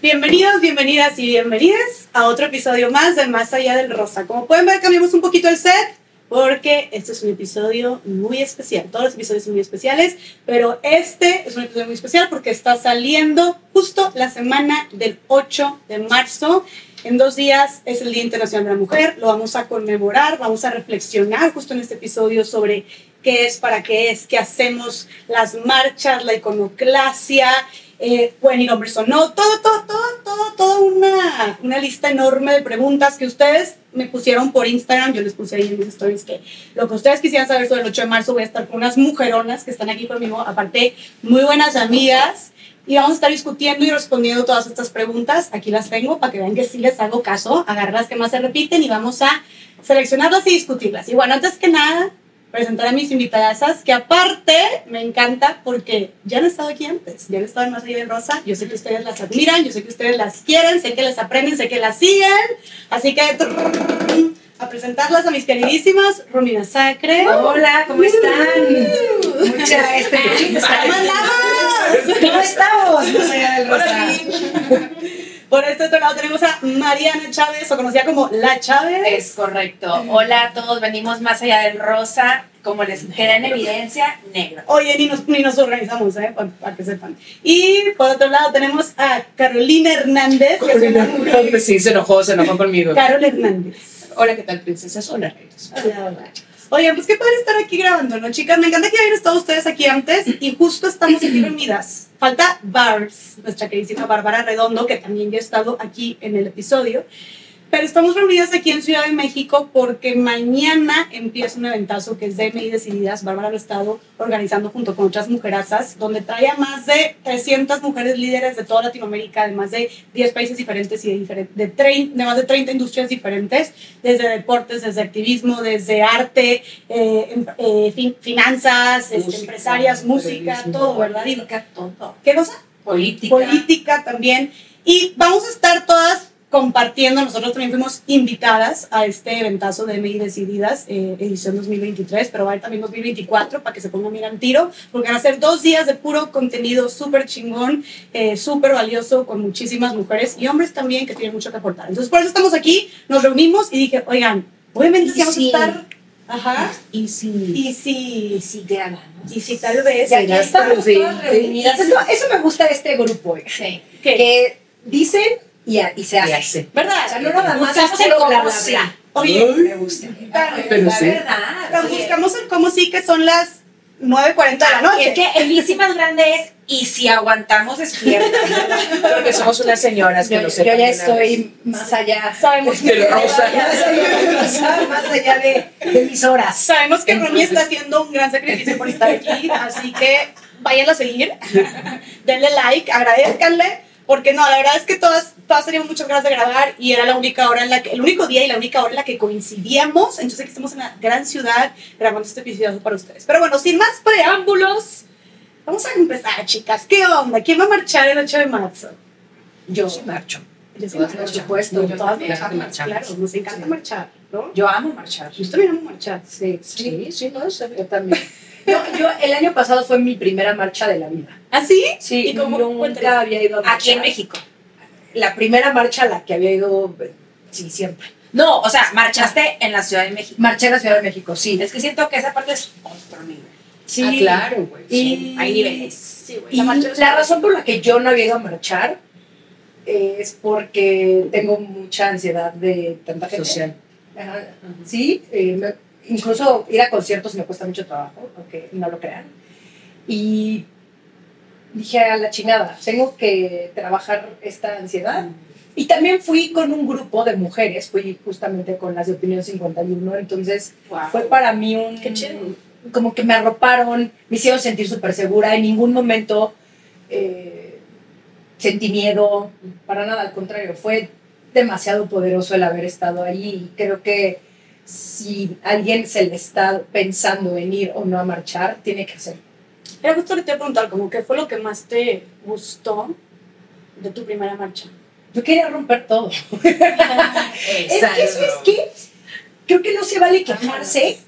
Bienvenidos, bienvenidas y bienvenidas a otro episodio más de Más Allá del Rosa. Como pueden ver, cambiamos un poquito el set porque este es un episodio muy especial. Todos los episodios son muy especiales, pero este es un episodio muy especial porque está saliendo justo la semana del 8 de marzo. En dos días es el Día Internacional de la Mujer, lo vamos a conmemorar, vamos a reflexionar justo en este episodio sobre qué es, para qué es, qué hacemos, las marchas, la iconoclasia, eh, pueden ir hombres o no, todo, todo, todo, todo, toda una, una lista enorme de preguntas que ustedes me pusieron por Instagram, yo les puse ahí en mis stories que lo que ustedes quisieran saber sobre el 8 de marzo voy a estar con unas mujeronas que están aquí conmigo, aparte muy buenas amigas, y vamos a estar discutiendo y respondiendo todas estas preguntas. Aquí las tengo para que vean que sí les hago caso, agarrar las que más se repiten y vamos a seleccionarlas y discutirlas. Y bueno, antes que nada, presentar a mis invitadasas, que aparte me encanta porque ya han estado aquí antes, ya han estado en Más Allá de Rosa, yo sé que ustedes las admiran, yo sé que ustedes las quieren, sé que les aprenden, sé que las siguen, así que a presentarlas a mis queridísimas Romina Sacre. Hola, ¿cómo están? Mucha este, ¿Cómo estamos? Más Allá del Rosa. Por este otro lado tenemos a Mariana Chávez, o conocida como La Chávez. Es correcto. Hola a todos, venimos más allá del rosa, como les queda en evidencia, negro. Oye, ni nos, ni nos organizamos, ¿eh? Para, para que sepan. Y por otro lado tenemos a Carolina Hernández. una mujer- Sí, se enojó, se enojó conmigo. Carol Hernández. Hola, ¿qué tal, princesas? Hola, reinas. Hola, hola. Oigan, pues qué padre estar aquí grabando, ¿no, chicas? Me encanta que hayan estado ustedes aquí antes y justo estamos aquí reunidas. Falta Barbs, nuestra queridísima Bárbara Redondo, que también ya ha estado aquí en el episodio. Pero estamos reunidas aquí en Ciudad de México porque mañana empieza un eventazo que es DMI Decididas. Bárbara lo ha estado organizando junto con otras mujerazas, donde trae a más de 300 mujeres líderes de toda Latinoamérica, de más de 10 países diferentes y de, diferen- de, trein- de más de 30 industrias diferentes, desde deportes, desde activismo, desde arte, eh, em- eh, fin- finanzas, este, empresarias, música, todo, ¿verdad? Política, todo. ¿Qué cosa? Política. política también. Y vamos a estar todas compartiendo, nosotros también fuimos invitadas a este eventazo de MI Decididas, eh, edición 2023, pero va a haber también 2024 para que se pongan bien al tiro, porque van a ser dos días de puro contenido súper chingón, eh, súper valioso, con muchísimas mujeres y hombres también que tienen mucho que aportar. Entonces, por eso estamos aquí, nos reunimos y dije, oigan, obviamente Y vamos sí. a estar... Ajá. Y si, Y si, y si grabamos. y si tal vez... Y aquí estamos reunidas. Eso, me gusta de este grupo, eh, Sí. Que dicen y, a- y se hace. Y hace. ¿Verdad? O sea, no nada más Buscamos el cómo bla, bla, sí. bla. Oye, Me gusta. Pero la sí. verdad. Oye. buscamos el cómo sí que son las 9.40 de la Y noche. es que el bici más grande es y si aguantamos despierta. Porque somos unas señoras que Yo, no yo sé. ya estoy más allá. Sabemos De que, más allá de, de mis horas. sabemos que Romy está haciendo un gran sacrificio por estar aquí, así que váyanlo a seguir, denle like, agradezcanle, porque no, la verdad es que todas, todas teníamos muchas ganas de grabar y era la única hora en la que, el único día y la única hora en la que coincidíamos, entonces aquí estamos en la gran ciudad grabando este episodio para ustedes. Pero bueno, sin más preámbulos, vamos a empezar, chicas. ¿Qué onda? ¿Quién va a marchar el 8 de marzo? Yo sí marcho. Yo sí Todas marcho. por supuesto. Todas que marchamos, marchamos. claro, nos encanta marchar, ¿no? Yo amo marchar. Yo también amo marchar. Sí, Sí, sí, no, eso yo también. No, yo el año pasado fue mi primera marcha de la vida. ¿Ah, sí? Sí, ¿Y cómo? nunca había ido a marchar. Aquí en México. La primera marcha a la que había ido, sí, siempre. No, o sea, marchaste en la Ciudad de México. Marché en la Ciudad de México, sí. Es que siento que esa parte es otro nivel. Sí. Ah, claro, güey. Y, sí. Hay niveles. Sí, güey. La marcha la razón por la que yo no había ido a marchar es porque tengo mucha ansiedad de tanta gente. Social. Ajá. Sí, eh, me- incluso ir a conciertos me cuesta mucho trabajo, aunque no lo crean. Y dije a la chingada, tengo que trabajar esta ansiedad. Y también fui con un grupo de mujeres, fui justamente con las de Opinión 51, entonces Wow. fue para mí un... Qué chido. Como que me arroparon, me hicieron sentir súper segura, en ningún momento eh, sentí miedo, para nada, al contrario, fue demasiado poderoso el haber estado ahí y creo que si alguien se le está pensando en ir o no a marchar, tiene que hacerlo. Era justo ahorita preguntar, como, ¿qué fue lo que más te gustó de tu primera marcha? Yo quería romper todo. Es que eso es que creo que no se vale quejarse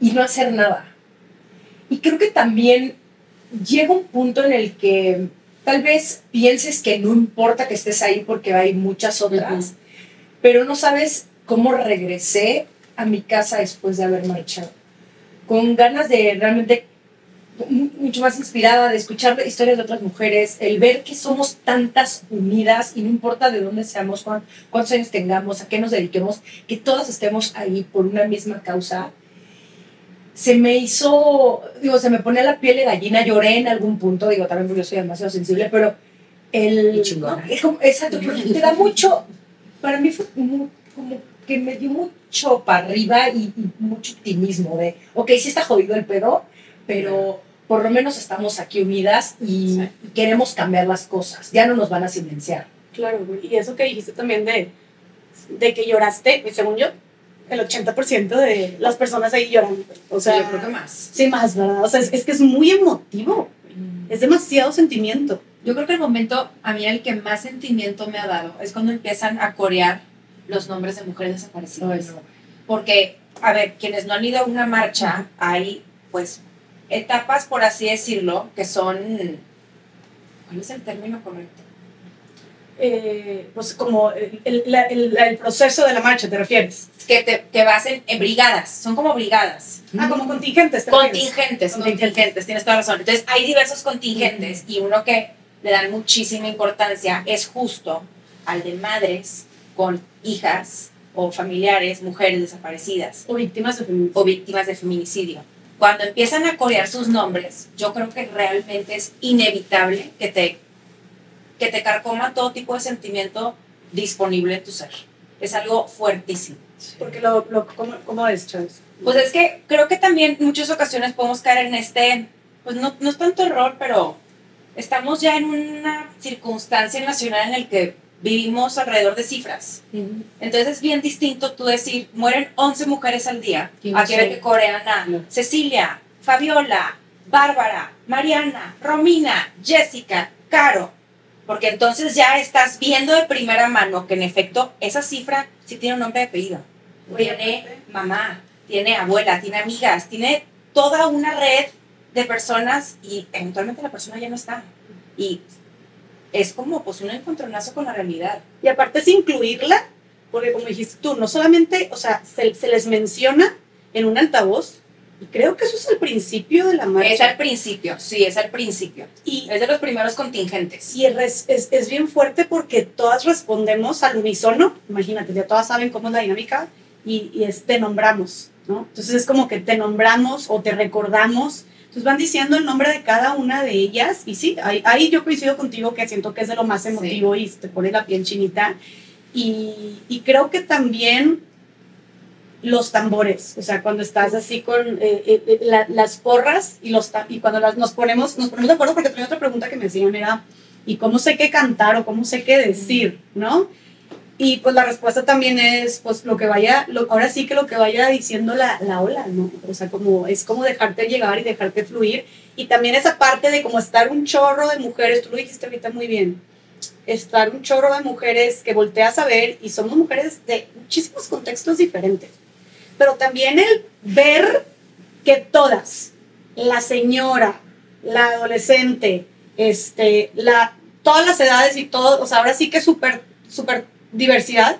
y no hacer nada. Y creo que también llega un punto en el que tal vez pienses que no importa que estés ahí porque hay muchas otras, pero no sabes cómo regresé a mi casa después de haber marchado. Con ganas de realmente mucho más inspirada de escuchar historias de otras mujeres, el ver que somos tantas unidas y no importa de dónde seamos, cuán- cuántos años tengamos, a qué nos dediquemos, que todas estemos ahí por una misma causa. Se me hizo, digo, se me ponía la piel de gallina, lloré en algún punto, digo, también porque yo soy demasiado sensible, pero el... ¿no? Es como- exacto, porque te da mucho, para mí fue mu- como que me dio mucho para arriba y, y mucho optimismo de, ok, sí está jodido el pedo, pero por lo menos estamos aquí unidas y, Sí. y queremos cambiar las cosas, ya no nos van a silenciar. Claro, güey. Y eso que dijiste también de, de que lloraste, y según yo, el 80% de las personas ahí lloran. O sea, yo creo que más. sí, más, ¿verdad? O sea, es, es que es muy emotivo. Es demasiado sentimiento. Yo creo que el momento, a mí el que más sentimiento me ha dado es cuando empiezan a corear los nombres de mujeres desaparecidas. Porque, a ver, quienes no han ido a una marcha, hay pues etapas, por así decirlo, que son... ¿Cuál es el término correcto? Eh, pues como el, el- el- el proceso de la marcha, ¿te refieres? Que, te, que vas en, en brigadas, son como brigadas. Ah, como contingentes. ¿te? Contingentes, Contingentes. contingentes, tienes toda razón. Entonces, hay diversos contingentes y uno que le dan muchísima importancia es justo al de madres con hijas o familiares, mujeres desaparecidas O víctimas de feminicidio. o víctimas de feminicidio. Cuando empiezan a corear sus nombres, yo creo que realmente es inevitable que te, que te carcoma todo tipo de sentimiento disponible en tu ser. Es algo fuertísimo. Porque lo, lo, ¿cómo, ¿cómo es, Chávez? Pues es que creo que también en muchas ocasiones podemos caer en este, pues no, no es tanto error, pero estamos ya en una circunstancia nacional en la que vivimos alrededor de cifras. Entonces es bien distinto tú decir, mueren 11 mujeres al día, ¿Quién a que ver que corean a No. Cecilia, Fabiola, Bárbara, Mariana, Romina, Jessica, Caro. Porque entonces ya estás viendo de primera mano que en efecto esa cifra sí tiene un nombre de apellido. Tiene mamá, tiene abuela, tiene amigas, tiene toda una red de personas y eventualmente la persona ya no está. Y es como pues un encontronazo con la realidad. Y aparte es incluirla, porque como dijiste tú, no solamente, o sea, se, se les menciona en un altavoz, y creo que eso es el principio de la marcha. Es al principio, sí, es al principio. y, Es de los primeros contingentes. y es, es, es bien fuerte porque todas respondemos al unísono, imagínate, ya todas saben cómo es la dinámica, y, y es te nombramos, ¿no? Entonces es como que te nombramos o te recordamos, entonces van diciendo el nombre de cada una de ellas, y sí, ahí, ahí yo coincido contigo que siento que es de lo más emotivo y te pone la piel chinita, y, y creo que también los tambores, o sea, cuando estás así con eh, eh, eh, la- las porras y, los y cuando las, nos, ponemos, nos ponemos de acuerdo, porque tenía otra pregunta que me hacían, era, ¿y cómo sé qué cantar o cómo sé qué decir? ¿No? Y pues la respuesta también es, pues lo que vaya, ahora sí que lo que vaya diciendo la, la ola, ¿no? O sea, como, es como dejarte llegar y dejarte fluir. Y también esa parte de como estar un chorro de mujeres, tú lo dijiste ahorita muy bien, estar un chorro de mujeres que volteas a ver y somos mujeres de muchísimos contextos diferentes. Pero también el ver que todas, la señora, la adolescente, este, la, todas las edades y todo, o sea, ahora sí que súper, súper diversidad.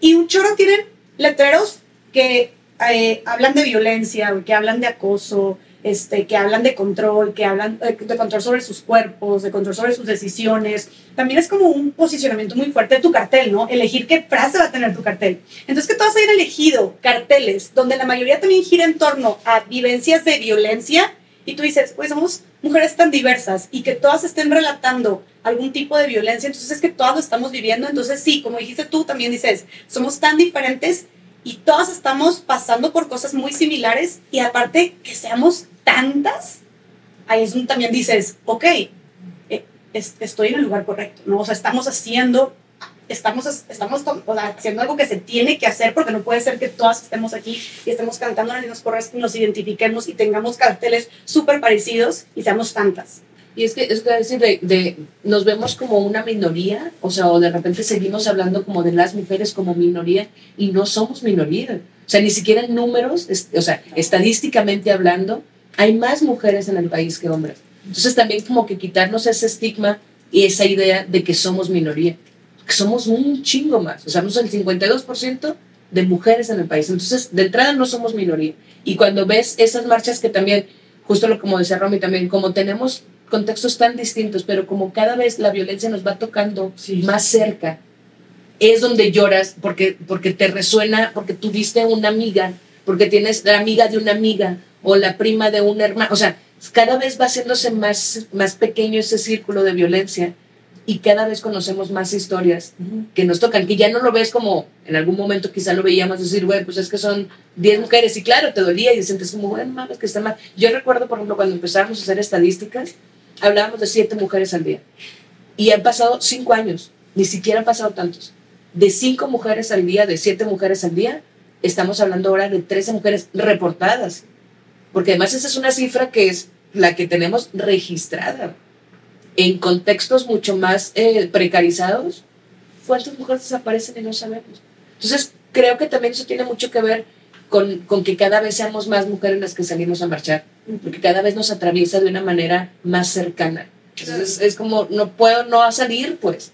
Y un chorro tienen letreros que eh, hablan de violencia, que hablan de acoso, este, que hablan de control, que hablan eh, de control sobre sus cuerpos, de control sobre sus decisiones. También es como un posicionamiento muy fuerte de tu cartel, ¿no? Elegir qué frase va a tener tu cartel. Entonces, que todas hayan elegido carteles donde la mayoría también gira en torno a vivencias de violencia y tú dices, pues somos mujeres tan diversas y que todas estén relatando algún tipo de violencia, entonces es que todas lo estamos viviendo, entonces sí, como dijiste tú, también dices, somos tan diferentes y todas estamos pasando por cosas muy similares y aparte que seamos tantas, ahí es también dices, ok, eh, es- estoy en el lugar correcto, ¿no? O sea, estamos haciendo, estamos, estamos o sea, haciendo algo que se tiene que hacer porque no puede ser que todas estemos aquí y estemos cantando las mismas correas y nos identifiquemos y tengamos carteles súper parecidos y seamos tantas. Y es que es decir, de, de- nos vemos como una minoría, o sea, o de repente seguimos hablando como de las mujeres como minoría y no somos minoría. O sea, ni siquiera en números, es- o sea, estadísticamente hablando, hay más mujeres en el país que hombres. Entonces también como que quitarnos ese estigma esa idea de que somos minoría, somos un chingo más, o sea, somos el 52% de mujeres en el país, entonces de entrada no somos minoría. Y cuando ves esas marchas que también, justo lo como decía Romy también, como tenemos contextos tan distintos, pero como cada vez la violencia nos va tocando más cerca, es donde lloras porque, porque te resuena, porque tuviste una amiga, porque tienes la amiga de una amiga o la prima de un hermano, o sea, cada vez va haciéndose más, más pequeño ese círculo de violencia y cada vez conocemos más historias que nos tocan, que ya no lo ves como en algún momento quizá lo veíamos decir, güey, pues es que son 10 mujeres y claro, te dolía y sientes como, bueno, mames, que está mal. Yo recuerdo, por ejemplo, cuando empezamos a hacer estadísticas, hablábamos de 7 mujeres al día. Y han pasado 5 años, ni siquiera han pasado tantos. De 5 mujeres al día, de 7 mujeres al día, estamos hablando ahora de 13 mujeres reportadas, porque además esa es una cifra que es la que tenemos registrada en contextos mucho más eh, precarizados, ¿cuántas mujeres desaparecen y no sabemos? Entonces, creo que también eso tiene mucho que ver con, con, que cada vez seamos más mujeres las que salimos a marchar, porque cada vez nos atraviesa de una manera más cercana. Entonces, es como, no puedo no salir, pues.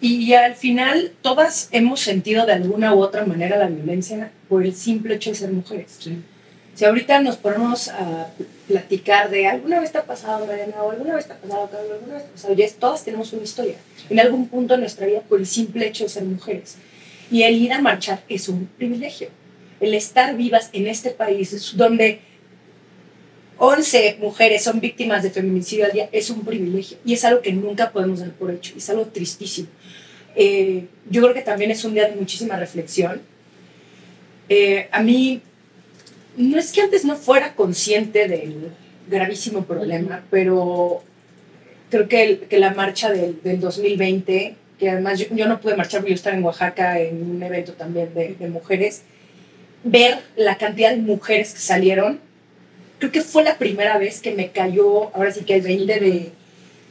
y, y al final, todas hemos sentido de alguna u otra manera la violencia por el simple hecho de ser mujeres. Sí. Si ahorita nos ponemos a platicar de alguna vez te ha pasado, Mariana, o alguna vez te ha pasado, Carlos, alguna vez te ha pasado, ya todas tenemos una historia. En algún punto de nuestra vida por el simple hecho de ser mujeres. Y el ir a marchar es un privilegio. El estar vivas en este país donde 11 mujeres son víctimas de feminicidio al día es un privilegio. Y es algo que nunca podemos dar por hecho. Es algo tristísimo. Eh, yo creo que también es un día de muchísima reflexión. Eh, a mí no es que antes no fuera consciente del gravísimo problema, pero creo que, que la marcha del, del, 2020, que además yo, no pude marchar porque yo estaba en Oaxaca en un evento también de, de, mujeres, ver la cantidad de mujeres que salieron, creo que fue la primera vez que me cayó, ahora sí que el 20 de,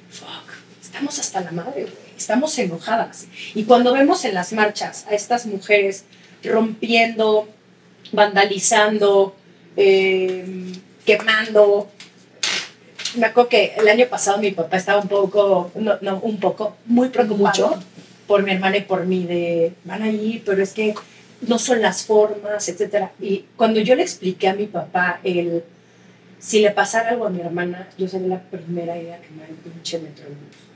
fuck, estamos hasta la madre, estamos enojadas. Y cuando vemos en las marchas a estas mujeres rompiendo, vandalizando, eh, quemando. Me acuerdo que el año pasado mi papá estaba un poco, no, no un poco, muy preocupado Mucho. por mi hermana y por mí, de van a ir, pero es que no son las formas, etc. Y cuando yo le expliqué a mi papá el, si le pasara algo a mi hermana, yo sería la primera idea que me el pinche metrobús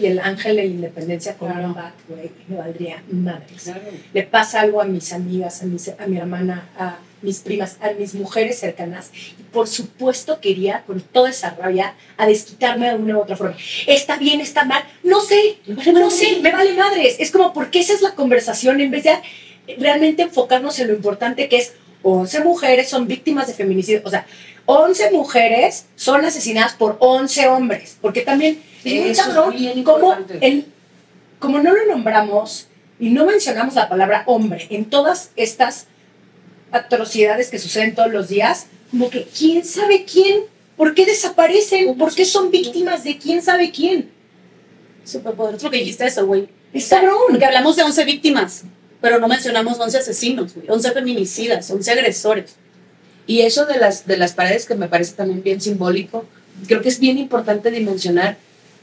y el ángel de la independencia con claro. un bat, güey, me valdría madres. Claro. Le pasa algo a mis amigas, a, mis, a mi hermana, a mis primas, a mis mujeres cercanas. Y por supuesto quería, con toda esa rabia, a desquitarme de una u otra forma. ¿Está bien, está mal? No sé, no sé, me vale madres. Es como, porque esa es la conversación en vez de realmente enfocarnos en lo importante que es 11 mujeres son víctimas de feminicidio. O sea, 11 mujeres son asesinadas por 11 hombres. Porque también es cabrón como, el, como no lo nombramos y no mencionamos la palabra hombre en todas estas atrocidades que suceden todos los días, como que quién sabe quién, por qué desaparecen, por qué son víctimas de quién sabe quién. Súper poderoso lo que dijiste eso, güey. Es cabrón. Porque hablamos de 11 víctimas, pero no mencionamos 11 asesinos, güey, 11 feminicidas, 11 agresores. Y eso de las, de las paredes que me parece también bien simbólico, creo que es bien importante dimensionar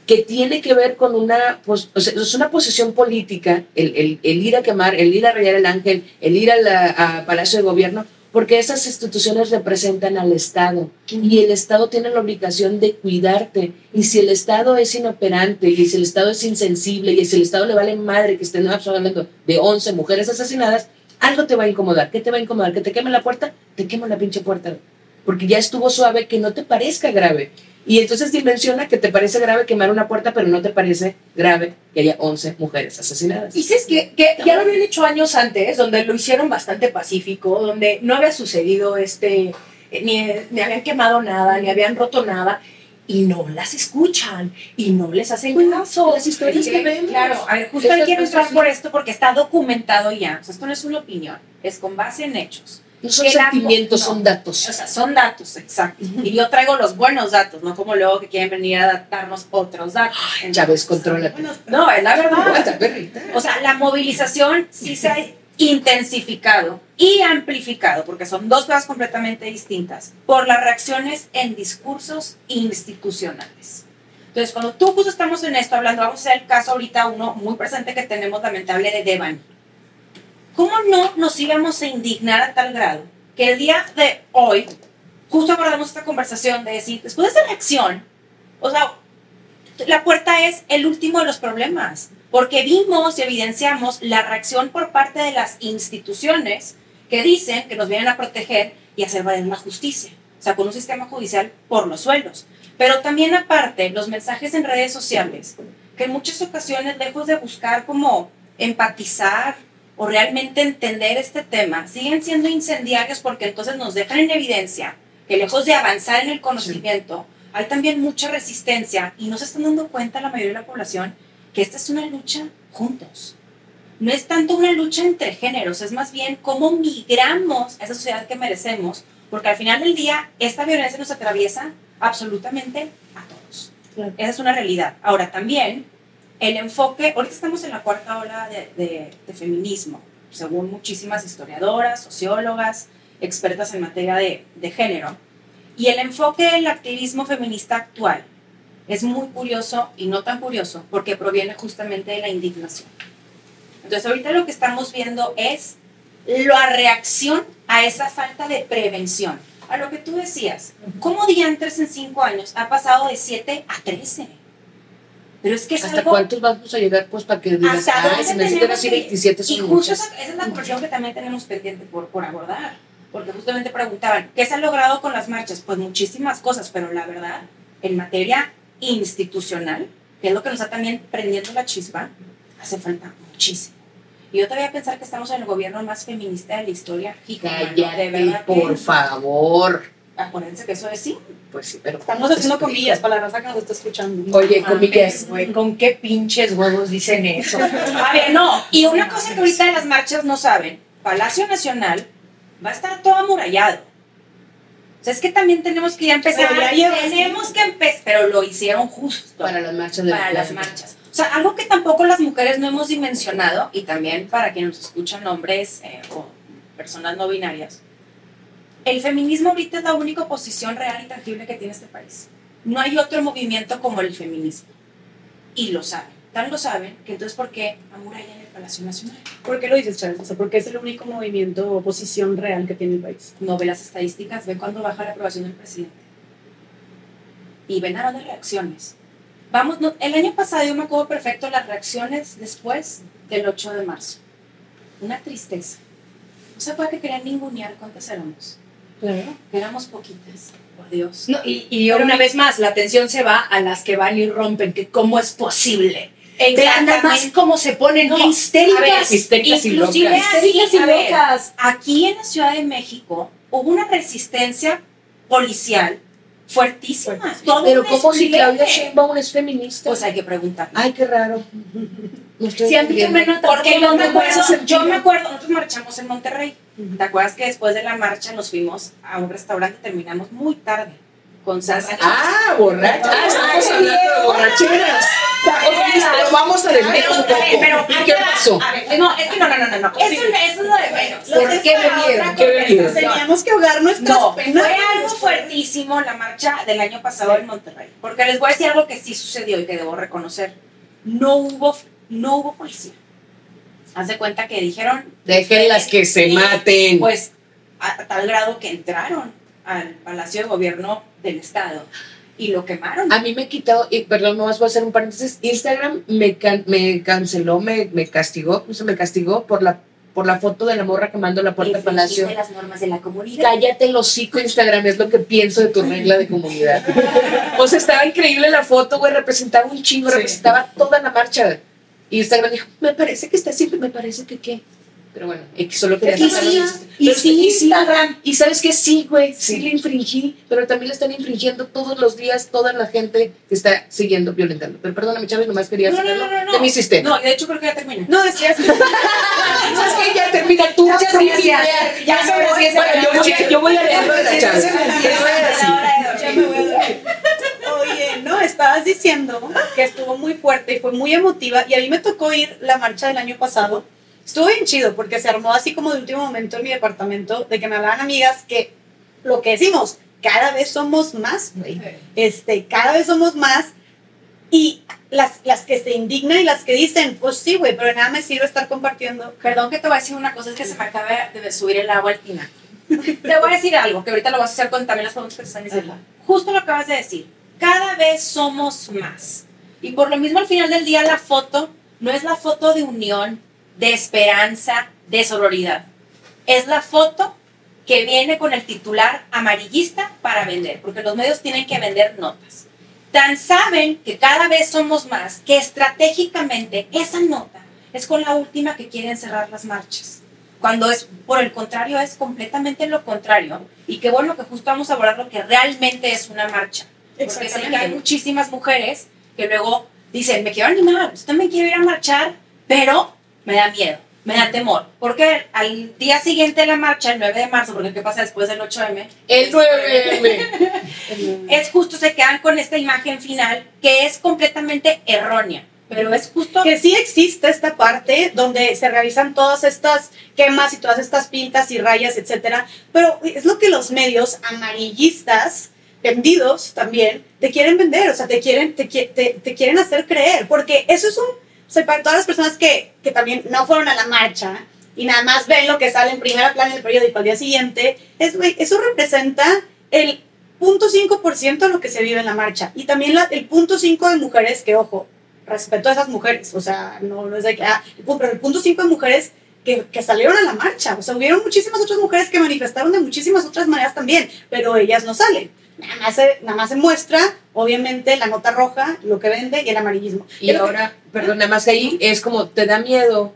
que tiene que ver con una, pues, o sea, es una posición política, el, el, el, ir a quemar, el ir a rayar el ángel, el ir a, la, a Palacio de Gobierno, porque esas instituciones representan al Estado y el Estado tiene la obligación de cuidarte. Y si el Estado es inoperante y si el Estado es insensible y si el Estado le vale madre que estén hablando de 11 mujeres asesinadas, algo te va a incomodar. ¿Qué te va a incomodar? ¿Que te quemen la puerta? Te quemo la pinche puerta. Porque ya estuvo suave que no te parezca grave. Y entonces dimensiona que te parece grave quemar una puerta, pero no te parece grave que haya 11 mujeres asesinadas. Y si es que, que ya lo habían hecho años antes, donde lo hicieron bastante pacífico, donde no había sucedido este, ni, ni habían quemado nada, ni habían roto nada, y no las escuchan, y no les hacen Pues, caso. Las historias que vemos. Claro, a ver, justo quiero entrar por esto porque está documentado ya. O sea, esto no es una opinión, es con base en hechos. No son sentimientos, no. son datos. O sea, son datos, exacto. Y yo traigo los buenos datos, no como luego que quieren venir a darnos otros datos. Chávez, contrólate. No, es la verdad. O sea, la movilización sí se ha intensificado y amplificado, porque son dos cosas completamente distintas, por las reacciones en discursos institucionales. Entonces, cuando tú justo estamos en esto hablando, vamos a hacer el caso ahorita uno muy presente que tenemos lamentable de Devan. ¿Cómo no nos íbamos a indignar a tal grado que el día de hoy, justo abordamos esta conversación de decir, después de esa reacción, o sea, la puerta es el último de los problemas, porque vimos y evidenciamos la reacción por parte de las instituciones que dicen que nos vienen a proteger y hacer valer la justicia, o sea, con un sistema judicial por los suelos. Pero también aparte, los mensajes en redes sociales, que en muchas ocasiones, lejos de buscar como empatizar o realmente entender este tema, siguen siendo incendiarios porque entonces nos dejan en evidencia que lejos de avanzar en el conocimiento, hay también mucha resistencia y no se están dando cuenta la mayoría de la población que esta es una lucha juntos. No es tanto una lucha entre géneros, es más bien cómo migramos a esa sociedad que merecemos, porque al final del día esta violencia nos atraviesa absolutamente a todos. Claro. Esa es una realidad. Ahora también, el enfoque, ahorita estamos en la cuarta ola de, feminismo, según muchísimas historiadoras, sociólogas, expertas en materia de, de género, y el enfoque del activismo feminista actual es muy curioso y no tan curioso porque proviene justamente de la indignación. Entonces ahorita lo que estamos viendo es la reacción a esa falta de prevención. A lo que tú decías, ¿cómo diantres en cinco años ha pasado de 7 a 13? Pero es que es ¿Hasta algo... cuántos vamos a llegar pues para que digas, ¿Hasta ay, dónde se me hace que tenemos así que- 27 Y justo esa, esa es la conversación que también tenemos pendiente por, por abordar. Porque justamente preguntaban, ¿qué se ha logrado con las marchas? Pues muchísimas cosas, pero la verdad, en materia institucional, que es lo que nos está también prendiendo la chispa, hace falta muchísimo. Y yo todavía pensar que estamos en el gobierno más feminista de la historia. Mano, de verdad por que- favor. Acuérdense que eso es sí. Pues sí, pero... Estamos haciendo comillas para la raza que nos está escuchando. Oye, Mames, comillas. güey, ¿con qué pinches huevos dicen eso? A ver, no. Y una cosa que ahorita en las marchas no saben, Palacio Nacional va a estar todo amurallado. O sea, es que también tenemos que ya empezar. Pero ya lleva- tenemos que empezar, pero lo hicieron justo Para las marchas de para las marchas. O sea, algo que tampoco las mujeres no hemos dimensionado, y también para quienes nos escuchan hombres eh, o personas no binarias, el feminismo ahorita es la única oposición real y tangible que tiene este país. No hay otro movimiento como el feminismo. Y lo saben. Tan lo saben que entonces, ¿por qué amurallan el Palacio Nacional? ¿Por qué lo dices, Chávez? O sea, porque es el único movimiento o oposición real que tiene el país. No ve las estadísticas, ve cuándo baja la aprobación del presidente. Y ven nada las reacciones. Vamos, no- el año pasado yo me acuerdo perfecto las reacciones después del 8 de marzo. Una tristeza. No se puede que querían ningunear cuántas éramos. Claro. Éramos poquitas. Por Dios. No, y, y una vez más, la atención se va a las que van y rompen, que cómo es posible. Vean nada más cómo se ponen, No, histéricas. ver, histéricas y locas. Histéricas y a ver, locas. aquí en la Ciudad de México hubo una resistencia policial fuertísima. Todo Pero un como si. Claudia Sheinbaum es feminista. Pues hay que preguntar. Ay, qué raro. No estoy Sí, a mí entendiendo. también no Porque yo me acuerdo, yo me acuerdo, nosotros marchamos en Monterrey. ¿Te acuerdas que después de la marcha nos fuimos a un restaurante y terminamos muy tarde con salsa? Ah, borracha. Ah, estamos hablando de borracheras. Pero vamos a desviar un poco. pero, ¿Y qué pasó? A ver, no, es que no, no, no, no, no. Eso, eso es lo de menos. ¿Por qué bebieron? ¿Qué bebieron? Teníamos que ahogar nuestras No, penas. fue algo fuertísimo la marcha del año pasado en Monterrey. Porque les voy a decir algo que sí sucedió y que debo reconocer. No hubo, no hubo policía. Haz de cuenta que dijeron. Déjenlas que se maten. Pues a, a tal grado que entraron al Palacio de Gobierno del Estado y lo quemaron. A mí me quitó, y perdón, no más voy a hacer un paréntesis. Instagram me, can- me canceló, me, me castigó, pues me castigó por la, por la foto de la morra quemando la puerta del palacio. Infringiste las normas de la comunidad. Cállate el hocico Instagram, es lo que pienso de tu regla de comunidad. o sea, estaba increíble la foto, güey, representaba un chingo, Sí. representaba toda la marcha. Instagram dijo, me parece que está siempre, me parece que qué. Pero bueno, X, solo quería sí, los- y Pero sí, sí, Instagram. Y sabes que sí, güey, sí. Sí. le infringí, pero también le están infringiendo todos los días toda la gente que está siguiendo, violentando. Pero perdóname, Chávez, nomás quería No, no, no, no, de mi sistema. No, y de hecho creo que ya termina. No, decías que. Ya termina tú. Ya. Ya me voy. Bueno, yo yo voy a leer lo de la Chávez. Ya me voy a. Oye, no, estabas diciendo que estuvo muy fuerte y fue muy emotiva. Y a mí me tocó ir la marcha del año pasado. Estuvo bien chido porque se armó así como de último momento en mi departamento de que me hablaban amigas que lo que decimos, cada vez somos más, güey. Este, cada vez somos más. Y las, las que se indignan y las que dicen, pues sí, güey, pero nada me sirve estar compartiendo. Perdón que te voy a decir una cosa, es que se me acaba de subir el agua al tina. te voy a decir algo, que ahorita lo vas a hacer con también las preguntas que te están diciendo. Justo lo acabas de decir. Cada vez somos más. Y por lo mismo al final del día la foto no es la foto de unión, de esperanza, de sororidad. Es la foto que viene con el titular amarillista para vender, porque los medios tienen que vender notas. Tan saben que cada vez somos más que estratégicamente esa nota es con la última que quieren cerrar las marchas. Cuando es, por el contrario, es completamente lo contrario. Y qué bueno que justo vamos a abordar lo que realmente es una marcha. Porque sé que hay muchísimas mujeres que luego dicen, me quiero animar, yo también quiero ir a marchar, pero me da miedo me da temor. Porque al día siguiente de la marcha, el 9 de marzo, porque ¿qué pasa después del 8M? El 9M. es justo, se quedan con esta imagen final que es completamente errónea. Pero es justo. Que sí existe esta parte donde se realizan todas estas quemas y todas estas pintas y rayas, etcétera. Pero es lo que los medios amarillistas, vendidos también, te quieren vender, o sea, te quieren, te, te, te quieren hacer creer. Porque eso es un para todas las personas que, que también no fueron a la marcha y nada más ven lo que sale en primera plana del periódico al día siguiente, es, eso representa el 0.5% de lo que se vive en la marcha. Y también la, el 0.5% de mujeres, que ojo, respeto a esas mujeres, o sea, no, no es de que, ah, pero el 0.5% de mujeres que, que, salieron a la marcha. O sea, hubieron muchísimas otras mujeres que manifestaron de muchísimas otras maneras también, pero ellas no salen. Nada más, se, nada más se muestra, obviamente, la nota roja, lo que vende y el amarillismo. Y ahora, perdón, nada más ahí es como, te da miedo,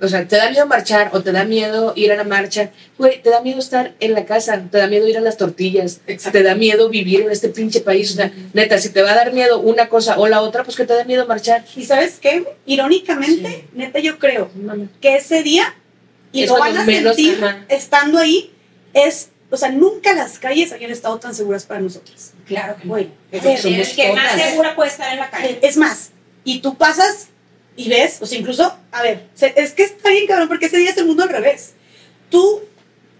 o sea, te da miedo marchar o te da miedo ir a la marcha. Güey, te da miedo estar en la casa, te da miedo ir a las tortillas, te da miedo vivir en este pinche país. O sea, neta, si te va a dar miedo una cosa o la otra, pues que te da miedo marchar. ¿Y sabes qué? Irónicamente, neta, yo creo que ese día, y lo van a sentir estando ahí, es o sea, nunca las calles habían estado tan seguras para nosotros. Claro que bueno. Es que más segura puede estar en la calle. Es más, y tú pasas y ves, o sea, incluso, a ver, es que está bien cabrón, porque ese día es el mundo al revés. Tú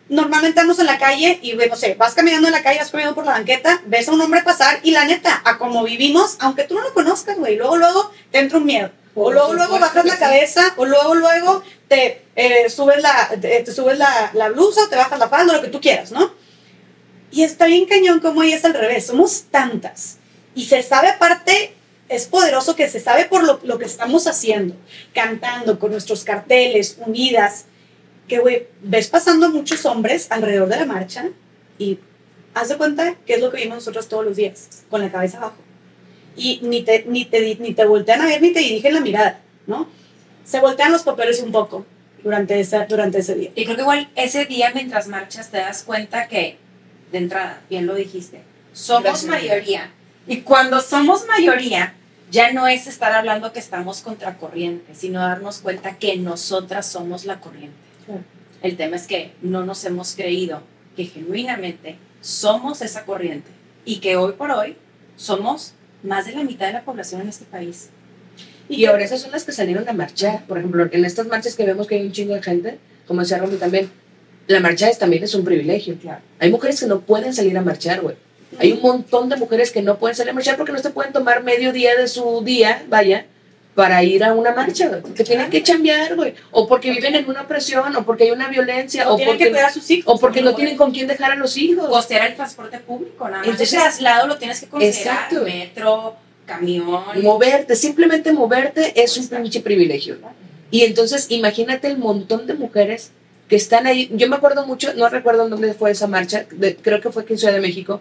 normalmente andamos en la calle y, no sé, vas caminando en la calle, vas caminando por la banqueta, ves a un hombre pasar y la neta, a como vivimos, aunque tú no lo conozcas, güey, luego, luego te entra un miedo. O luego, luego bajas la cabeza, o luego, luego te eh, subes, la, te, subes la, la, blusa, o te bajas la falda, lo que tú quieras, ¿no? Y está bien cañón como ahí es al revés, somos tantas. Y se sabe aparte, es poderoso que se sabe por lo, lo que estamos haciendo, cantando con nuestros carteles, unidas, que, güey, ves pasando muchos hombres alrededor de la marcha y haz de cuenta que es lo que vimos nosotros todos los días, con la cabeza abajo y ni te, ni te, ni te voltean a ver ni te dirigen la mirada, ¿no? Se voltean los papeles un poco durante, esa, durante ese día. Y creo que igual ese día mientras marchas te das cuenta que, de entrada, bien lo dijiste, somos mayoría. Y cuando somos mayoría, ya no es estar hablando que estamos contra corriente, sino darnos cuenta que nosotras somos la corriente. El tema es que no nos hemos creído que genuinamente somos esa corriente y que hoy por hoy somos más de la mitad de la población en este país. Y, ahora esas son las que salieron a marchar. Por ejemplo, en estas marchas que vemos que hay un chingo de gente, como decía Romy también, la marcha es, también es un privilegio. Claro. Hay mujeres que no pueden salir a marchar, güey. Hay un montón de mujeres que no pueden salir a marchar porque no se pueden tomar medio día de su día, vaya, para ir a una marcha, que tienen que chambear, güey, o porque viven en una opresión, o porque hay una violencia, o, porque, a sus hijos, o porque no, tienen con quién dejar a los hijos. Costear el transporte público, nada más. Entonces, el traslado lo tienes que considerar, exacto. metro, camión. Moverte, simplemente moverte es un pinche privilegio. Y entonces, imagínate el montón de mujeres que están ahí. Yo me acuerdo mucho, no recuerdo en dónde fue esa marcha, creo que fue aquí en Ciudad de México,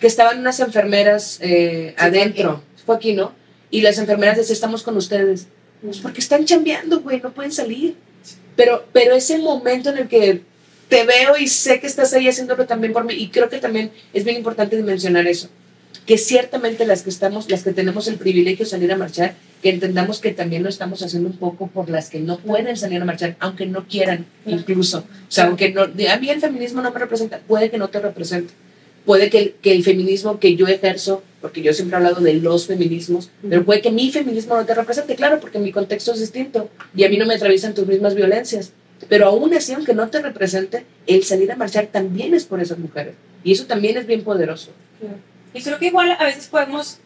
que estaban unas enfermeras eh, adentro. Fue aquí, ¿no? Y las enfermeras decían, estamos con ustedes. Pues porque están chambeando, güey, no pueden salir. Pero, pero ese momento en el que te veo y sé que estás ahí haciéndolo también por mí, y creo que también es bien importante mencionar eso, que ciertamente las que estamos, las que tenemos el privilegio de salir a marchar, que entendamos que también lo estamos haciendo un poco por las que no pueden salir a marchar, aunque no quieran, incluso. O sea, aunque no, a mí el feminismo no me representa, puede que no te represente puede que que el feminismo que yo ejerzo, porque yo siempre he hablado de los feminismos, pero puede que mi feminismo no te represente, claro, porque mi contexto es distinto y a mí no me atraviesan tus mismas violencias. Pero aún así, aunque no te represente, el salir a marchar también es por esas mujeres. Y eso también es bien poderoso. Y creo que igual a veces podemos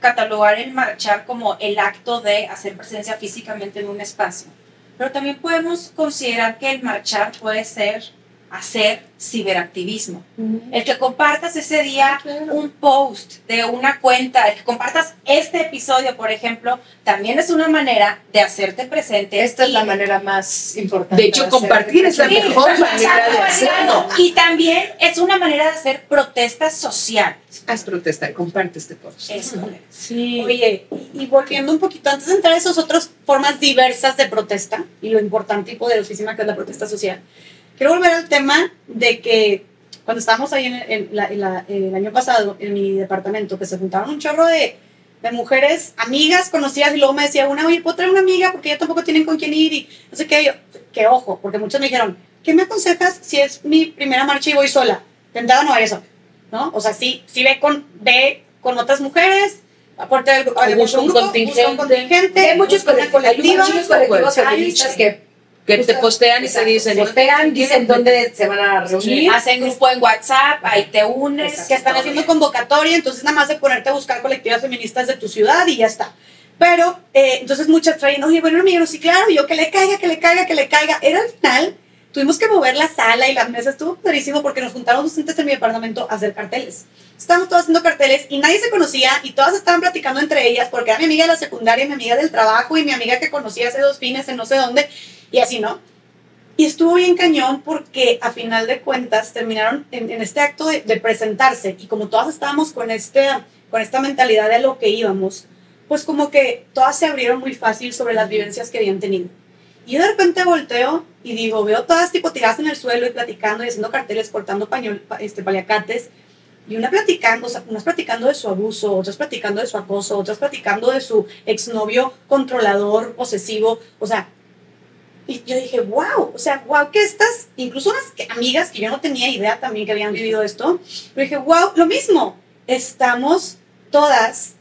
catalogar el marchar como el acto de hacer presencia físicamente en un espacio, pero también podemos considerar que el marchar puede ser hacer ciberactivismo. El que compartas ese día Claro. un post de una cuenta, el que compartas este episodio, por ejemplo, también es una manera de hacerte presente. Esta es y- la manera más importante. De hecho, compartir es la Sí, mejor manera de hacerlo. Y también es una manera de hacer protesta social. Haz protesta, comparte este post. Eso. Sí. Oye, y, y volviendo un poquito, antes de entrar a esas otras formas diversas de protesta y lo importante y poderosísima que es la protesta social, quiero volver al tema de que cuando estábamos ahí en, en la- en la- el año pasado en mi departamento, que se juntaron un chorro de, de mujeres, amigas, conocidas, y luego me decía una, oye, ¿puedo traer una amiga? Porque ya tampoco tienen con quién ir y no sé qué. Yo, que ojo, porque muchos me dijeron, ¿qué me aconsejas si es mi primera marcha y voy sola? De entrada no vayas sola, ¿no? O sea, sí, sí ve con, ve con otras mujeres, aporte del busca un grupo, contingente. busca un contingente, Hay muchos colectivos, colectivos pues, feministas que Que te postean y te dicen, postean, dicen dónde se van a reunir. Hacen grupo en WhatsApp, ahí te unes. Exacto. que están haciendo convocatoria, entonces nada más de ponerte a buscar colectivas feministas de tu ciudad y ya está. Pero, eh, entonces muchas traen, oye, bueno, amigo, sí, claro, yo que le caiga, que le caiga, que le caiga. Era al final, tuvimos que mover la sala y las mesas, estuvo padrísimo porque nos juntaron docentes en mi departamento a hacer carteles. Estábamos todos haciendo carteles y nadie se conocía y todas estaban platicando entre ellas porque era mi amiga de la secundaria, mi amiga del trabajo y mi amiga que conocí hace dos fines en no sé dónde y así, ¿no? Y estuvo bien cañón porque a final de cuentas terminaron en, en este acto de, de presentarse y como todas estábamos con, este, con esta mentalidad de lo que íbamos, pues como que todas se abrieron muy fácil sobre las vivencias que habían tenido. Y de repente volteo y digo, veo todas tipo tiradas en el suelo y platicando y haciendo carteles, cortando pañol, pa- este, paliacates. Y una platicando, o sea, unas platicando de su abuso, otras platicando de su acoso, otras platicando de su exnovio controlador, posesivo. O sea, y yo dije, wow, o sea, wow, que estas, incluso unas amigas que yo no tenía idea también que habían vivido esto, yo dije, wow, lo mismo, estamos todas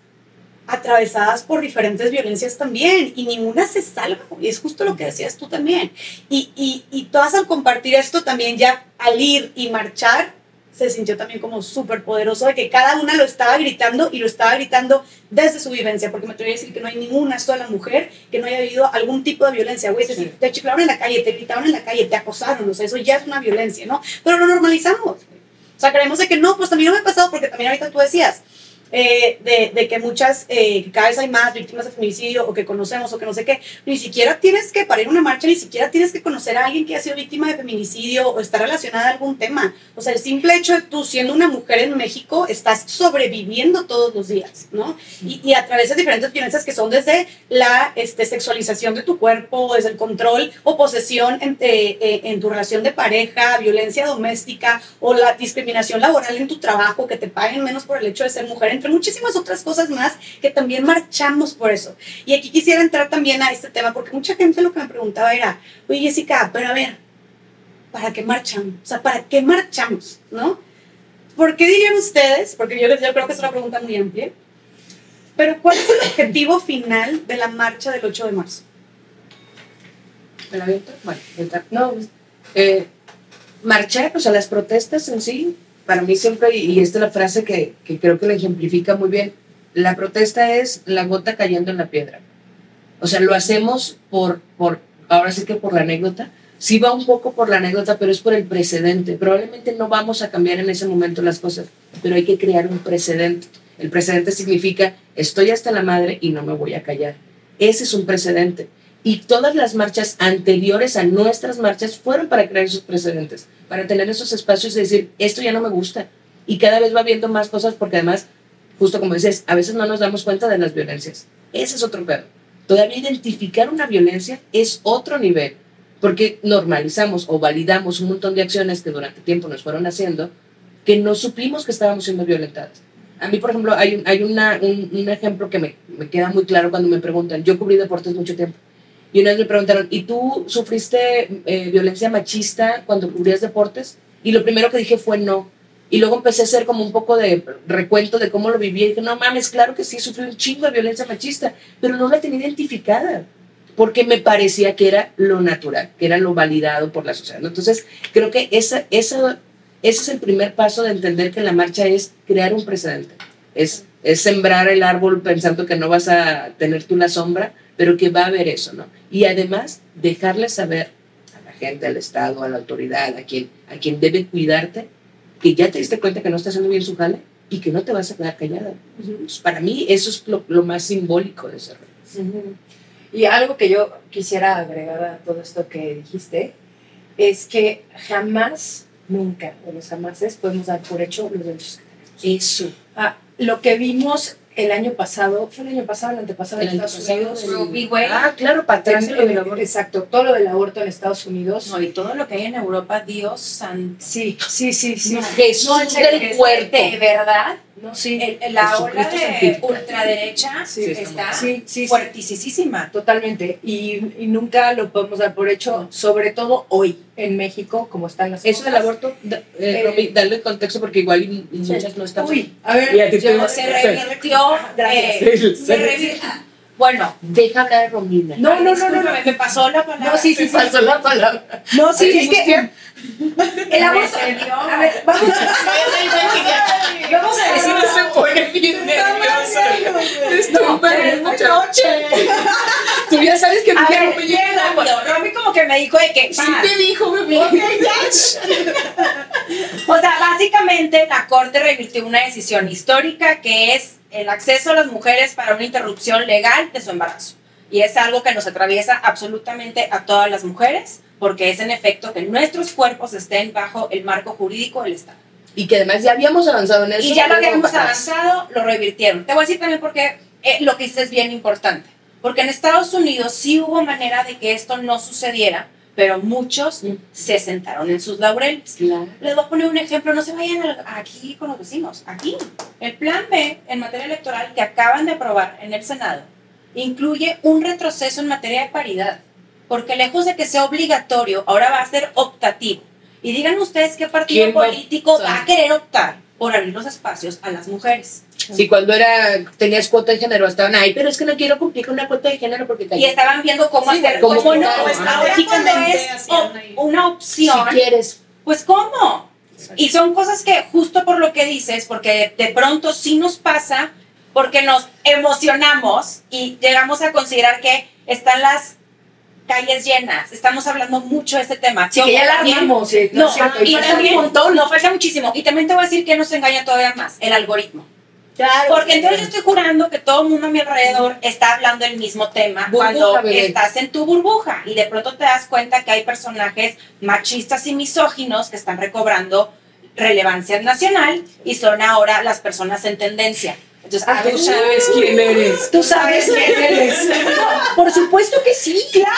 atravesadas por diferentes violencias también y ninguna se salva, y es justo lo que decías tú también. Y, y, y todas al compartir esto también ya al ir y marchar, se sintió también como súper poderoso de que cada una lo estaba gritando y lo estaba gritando desde su vivencia, porque me atrevo a decir que no hay ninguna sola mujer que no haya vivido algún tipo de violencia, güey, si te chiflaron en la calle, te gritaron en la calle, te acosaron, o sea, eso ya es una violencia, ¿no? Pero lo normalizamos. O sea, creemos de que no, pues también no me ha pasado, porque también ahorita tú decías, eh, de, de que muchas, eh, cada vez hay más víctimas de feminicidio o que conocemos o que no sé qué, ni siquiera tienes que, para ir a una marcha, ni siquiera tienes que conocer a alguien que ha sido víctima de feminicidio o está relacionada a algún tema. O sea, el simple hecho de tú siendo una mujer en México, estás sobreviviendo todos los días, ¿no? Y, y a través de diferentes violencias que son desde la este, sexualización de tu cuerpo, desde el control o posesión en, eh, eh, en tu relación de pareja, violencia doméstica o la discriminación laboral en tu trabajo, que te paguen menos por el hecho de ser mujer, entre muchísimas otras cosas más que también marchamos por eso. Y aquí quisiera entrar también a este tema, porque mucha gente lo que me preguntaba era, oye Jessica, pero a ver, ¿para qué marchan? O sea, ¿para qué marchamos? ¿No? ¿Por qué dirían ustedes? Porque yo, creo que es una pregunta muy amplia. Pero ¿cuál es el objetivo final de la marcha del 8 de marzo? Bueno. No, Eh, marchar, o sea, las protestas en sí, para mí siempre, y esta es la frase que, que creo que la ejemplifica muy bien, la protesta es la gota cayendo en la piedra. O sea, lo hacemos por, por, ahora sí que por la anécdota, sí va un poco por la anécdota, pero es por el precedente. Probablemente no vamos a cambiar en ese momento las cosas, pero hay que crear un precedente. El precedente significa, estoy hasta la madre y no me voy a callar. Ese es un precedente. Y todas las marchas anteriores a nuestras marchas fueron para crear esos precedentes, para tener esos espacios y decir, esto ya no me gusta. Y cada vez va viendo más cosas porque además, justo como dices, a veces no nos damos cuenta de las violencias. Ese es otro pedo. Todavía identificar una violencia es otro nivel, porque normalizamos o validamos un montón de acciones que durante tiempo nos fueron haciendo que no supimos que estábamos siendo violentadas. A mí, por ejemplo, hay hay una, un, un ejemplo que me, me queda muy claro cuando me preguntan, yo cubrí deportes mucho tiempo, y una vez me preguntaron, ¿y tú sufriste eh, violencia machista cuando cubrías deportes? Y lo primero que dije fue no. Y luego empecé a hacer como un poco de recuento de cómo lo vivía. Y dije, no mames, claro que sí, sufrí un chingo de violencia machista, pero no la tenía identificada. Porque me parecía que era lo natural, que era lo validado por la sociedad. Entonces, creo que esa, esa, ese es el primer paso de entender que la marcha es crear un precedente. Es es sembrar el árbol pensando que no vas a tener tú la sombra, pero que va a haber eso, ¿no? Y además, dejarle saber a la gente, al Estado, a la autoridad, a quien, a quien debe cuidarte, que ya te diste cuenta que no está haciendo bien su jale y que no te vas a quedar callada. Pues para mí, eso es lo, lo más simbólico de ese. Ujú. Y algo que yo quisiera agregar a todo esto que dijiste es que jamás, nunca, o los jamases, podemos dar por hecho los derechos que tenemos. Eso. Ah, lo que vimos el año pasado, fue el año pasado, el antepasado El en Estados Unidos. Wade. Ah, claro, para atrás de lo del aborto. Exacto, todo lo del aborto en Estados Unidos. No, y todo lo que hay en Europa, Dios santo. Sí, sí, sí, sí. No, Jesús del cuerpo. De verdad, No, sí. el- la ola Jesucristo de ultraderecha Sí, está sí, sí, sí. fuertisísima. Totalmente. Y, y nunca lo podemos dar por hecho, sobre todo hoy en México, como están las Eso cosas. del aborto, da- eh, Eh, Romy, dale contexto porque igual y- y muchas no están. Uy, a ver, Y a ti yo- Se revirtió. Gracias. eh, Sí, se sí. revirtió. Bueno, Deja hablar a Romina. No, no, no, no, no. me pasó la palabra. No, sí, sí, sí. Pasó la palabra. No, sí, es que. el dio. A ver, vamos, vamos a decir se pone bien nerviosa. Perdiendo mucha noche. Tú ya sabes que A mi bien rápido. Romy como que me dijo de que Sí te dijo, bebé. O sea, básicamente la Corte revirtió una decisión histórica que es el acceso a las mujeres para una interrupción legal de su embarazo. Y es algo que nos atraviesa absolutamente a todas las mujeres, porque es en efecto que nuestros cuerpos estén bajo el marco jurídico del Estado. Y que además ya habíamos avanzado en eso. Y ya lo habíamos avanzado, lo revirtieron. Te voy a decir también porque eh, lo que dices es bien importante. Porque en Estados Unidos sí hubo manera de que esto no sucediera, pero muchos Mm. se sentaron en sus laureles. Claro. Les voy a poner un ejemplo, no se vayan al- aquí con los vecinos, aquí. El plan B en materia electoral que acaban de aprobar en el Senado incluye un retroceso en materia de paridad, porque lejos de que sea obligatorio, ahora va a ser optativo. Y digan ustedes qué partido ¿Quién va a político va a querer optar por abrir los espacios a las mujeres. Sí, cuando era, tenías cuota de género, estaban ahí, pero es que no quiero cumplir con una cuota de género porque Y estaban viendo cómo Sí, hacer, como cómo no, pues ahora cuando es Estratégicamente o- hacían ahí. una si opción, quieres. Pues cómo. Y son cosas que justo por lo que dices, porque de pronto sí nos pasa, porque nos emocionamos y llegamos a considerar que están las calles llenas. Estamos hablando mucho de este tema. Sí, que ya la armamos. eh, No, es cierto, y falta también, un montón. no, falta muchísimo. Y también te voy a decir que nos engaña todavía más, el algoritmo. Claro. Porque entonces yo estoy jurando que todo el mundo a mi alrededor está hablando el mismo tema Burbuja, cuando bebé. estás en tu burbuja y de pronto te das cuenta que hay personajes machistas y misóginos que están recobrando relevancia nacional y son ahora las personas en tendencia. Entonces, Ah, tú sabes quién eres. Tú sabes quién eres. Por supuesto que sí, claro.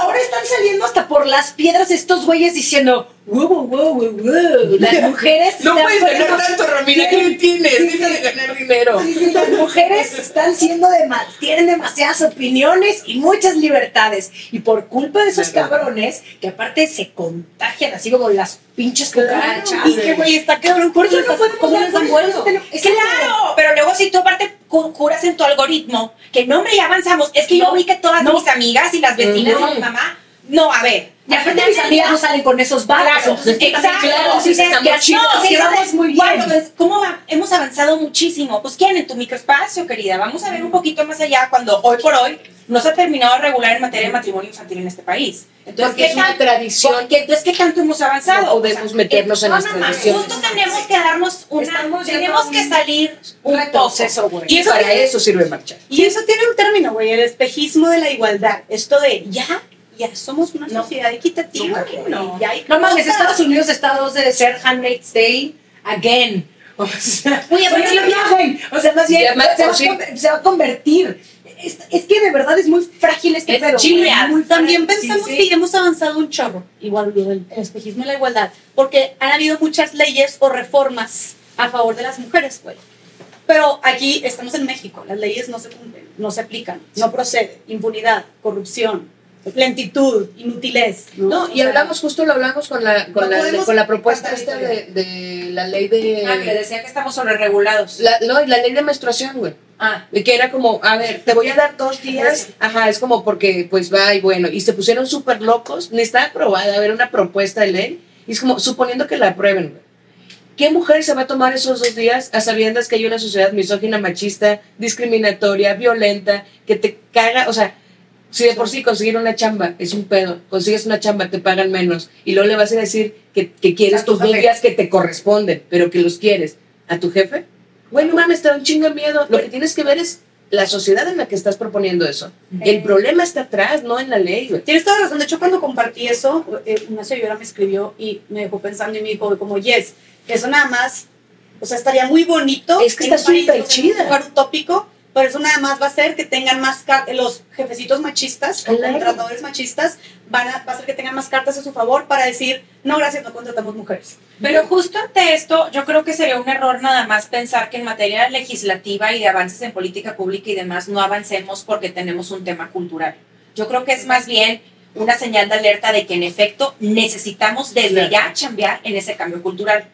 Ahora están saliendo hasta por las piedras estos güeyes diciendo, wow, wow, wow, wow. Las mujeres. No puedes fuera- ganar tanto, Romina, ¿qué tienes? Sí, de ganar dinero. Sí, sí, las mujeres están siendo dema- tienen demasiadas opiniones y muchas libertades. Y por culpa de esos Claro. cabrones, que aparte se contagian así como las pinches Claro. cucarachas. Y que, güey, está cabrón. Por eso ¿Cómo no podemos tenemos- Exacto. Claro, pero luego si tú aparte cu- curas en tu algoritmo, que no, hombre, ya avanzamos, es que yo vi que todas No. mis amigas y las vecinas de mi mamá, no, a ver. Y aparte mis amigas no salen con esos barcos. Exacto. claro, sí, vamos muy bien. "Guau, pues, ¿Cómo va? hemos avanzado muchísimo? Pues ¿quién en tu microespacio, querida? Vamos a ver un poquito más allá cuando hoy por hoy no se ha terminado de regular en materia de matrimonio infantil en este país. Entonces, Porque es una tradición. porque, entonces, ¿qué tanto hemos avanzado? No podemos meternos en no, las no, tradiciones. Justo tenemos que darnos una... Tenemos que salir un poco. güey. Y para eso sirve marchar. Y eso tiene un término, güey, el espejismo de la igualdad. Esto de ya, ya somos una No. sociedad equitativa. No, hay No mames. Estados Unidos está a dos de ser Handmaid's Tale again. O sea, Oye, oye, pero no viajen. O sea, más bien se, va se va a convertir. Es, es que de verdad es muy frágil este Es pedo. Güey, muy También frágil. pensamos Sí, que sí. ya hemos avanzado un chorro, igual lo del espejismo de la igualdad, porque han habido muchas leyes o reformas a favor de las mujeres, güey. Pero aquí estamos en México, las leyes no se cumplen, no se aplican, no procede, impunidad, corrupción, lentitud, inutilez. No, y O sea, hablamos, justo lo hablamos con la, con No la, con la propuesta esta de, de la ley de... Ah, que decía que estamos sobre regulados. La, no, y la ley de menstruación, güey. Ah, que era como, a ver, te voy a dar dos días. Ajá, es como porque, pues va y bueno. Y se pusieron súper locos. Ni está aprobada, a ver, una propuesta de ley. Y es como, suponiendo que la aprueben, güey. ¿qué mujer se va a tomar esos dos días a sabiendas que hay una sociedad misógina, machista, discriminatoria, violenta, que te caga? O sea, si de por sí conseguir una chamba es un pedo, consigues una chamba, te pagan menos, y luego le vas a decir que, que quieres tus dos días que te corresponden, pero que los quieres a tu jefe, güey, no mames, te da un chingo de miedo. Lo que tienes que ver es la sociedad en la que estás proponiendo eso. El problema está atrás, no en la ley, güey. Tienes toda razón. De hecho, cuando compartí eso, eh, una señora me escribió y me dejó pensando y me dijo como, yes, eso nada más, o sea, estaría muy bonito. Es que está súper chida. Un lugar utópico, pero eso nada más va a hacer que tengan más cartas, los jefecitos machistas, o Claro. contratadores machistas, van a, va a hacer que tengan más cartas a su favor para decir, no, gracias, no contratamos mujeres. Pero justo ante esto, yo creo que sería un error nada más pensar que en materia legislativa y de avances en política pública y demás no avancemos porque tenemos un tema cultural. Yo creo que es más bien una señal de alerta de que en efecto necesitamos desde Claro. ya cambiar en ese cambio cultural.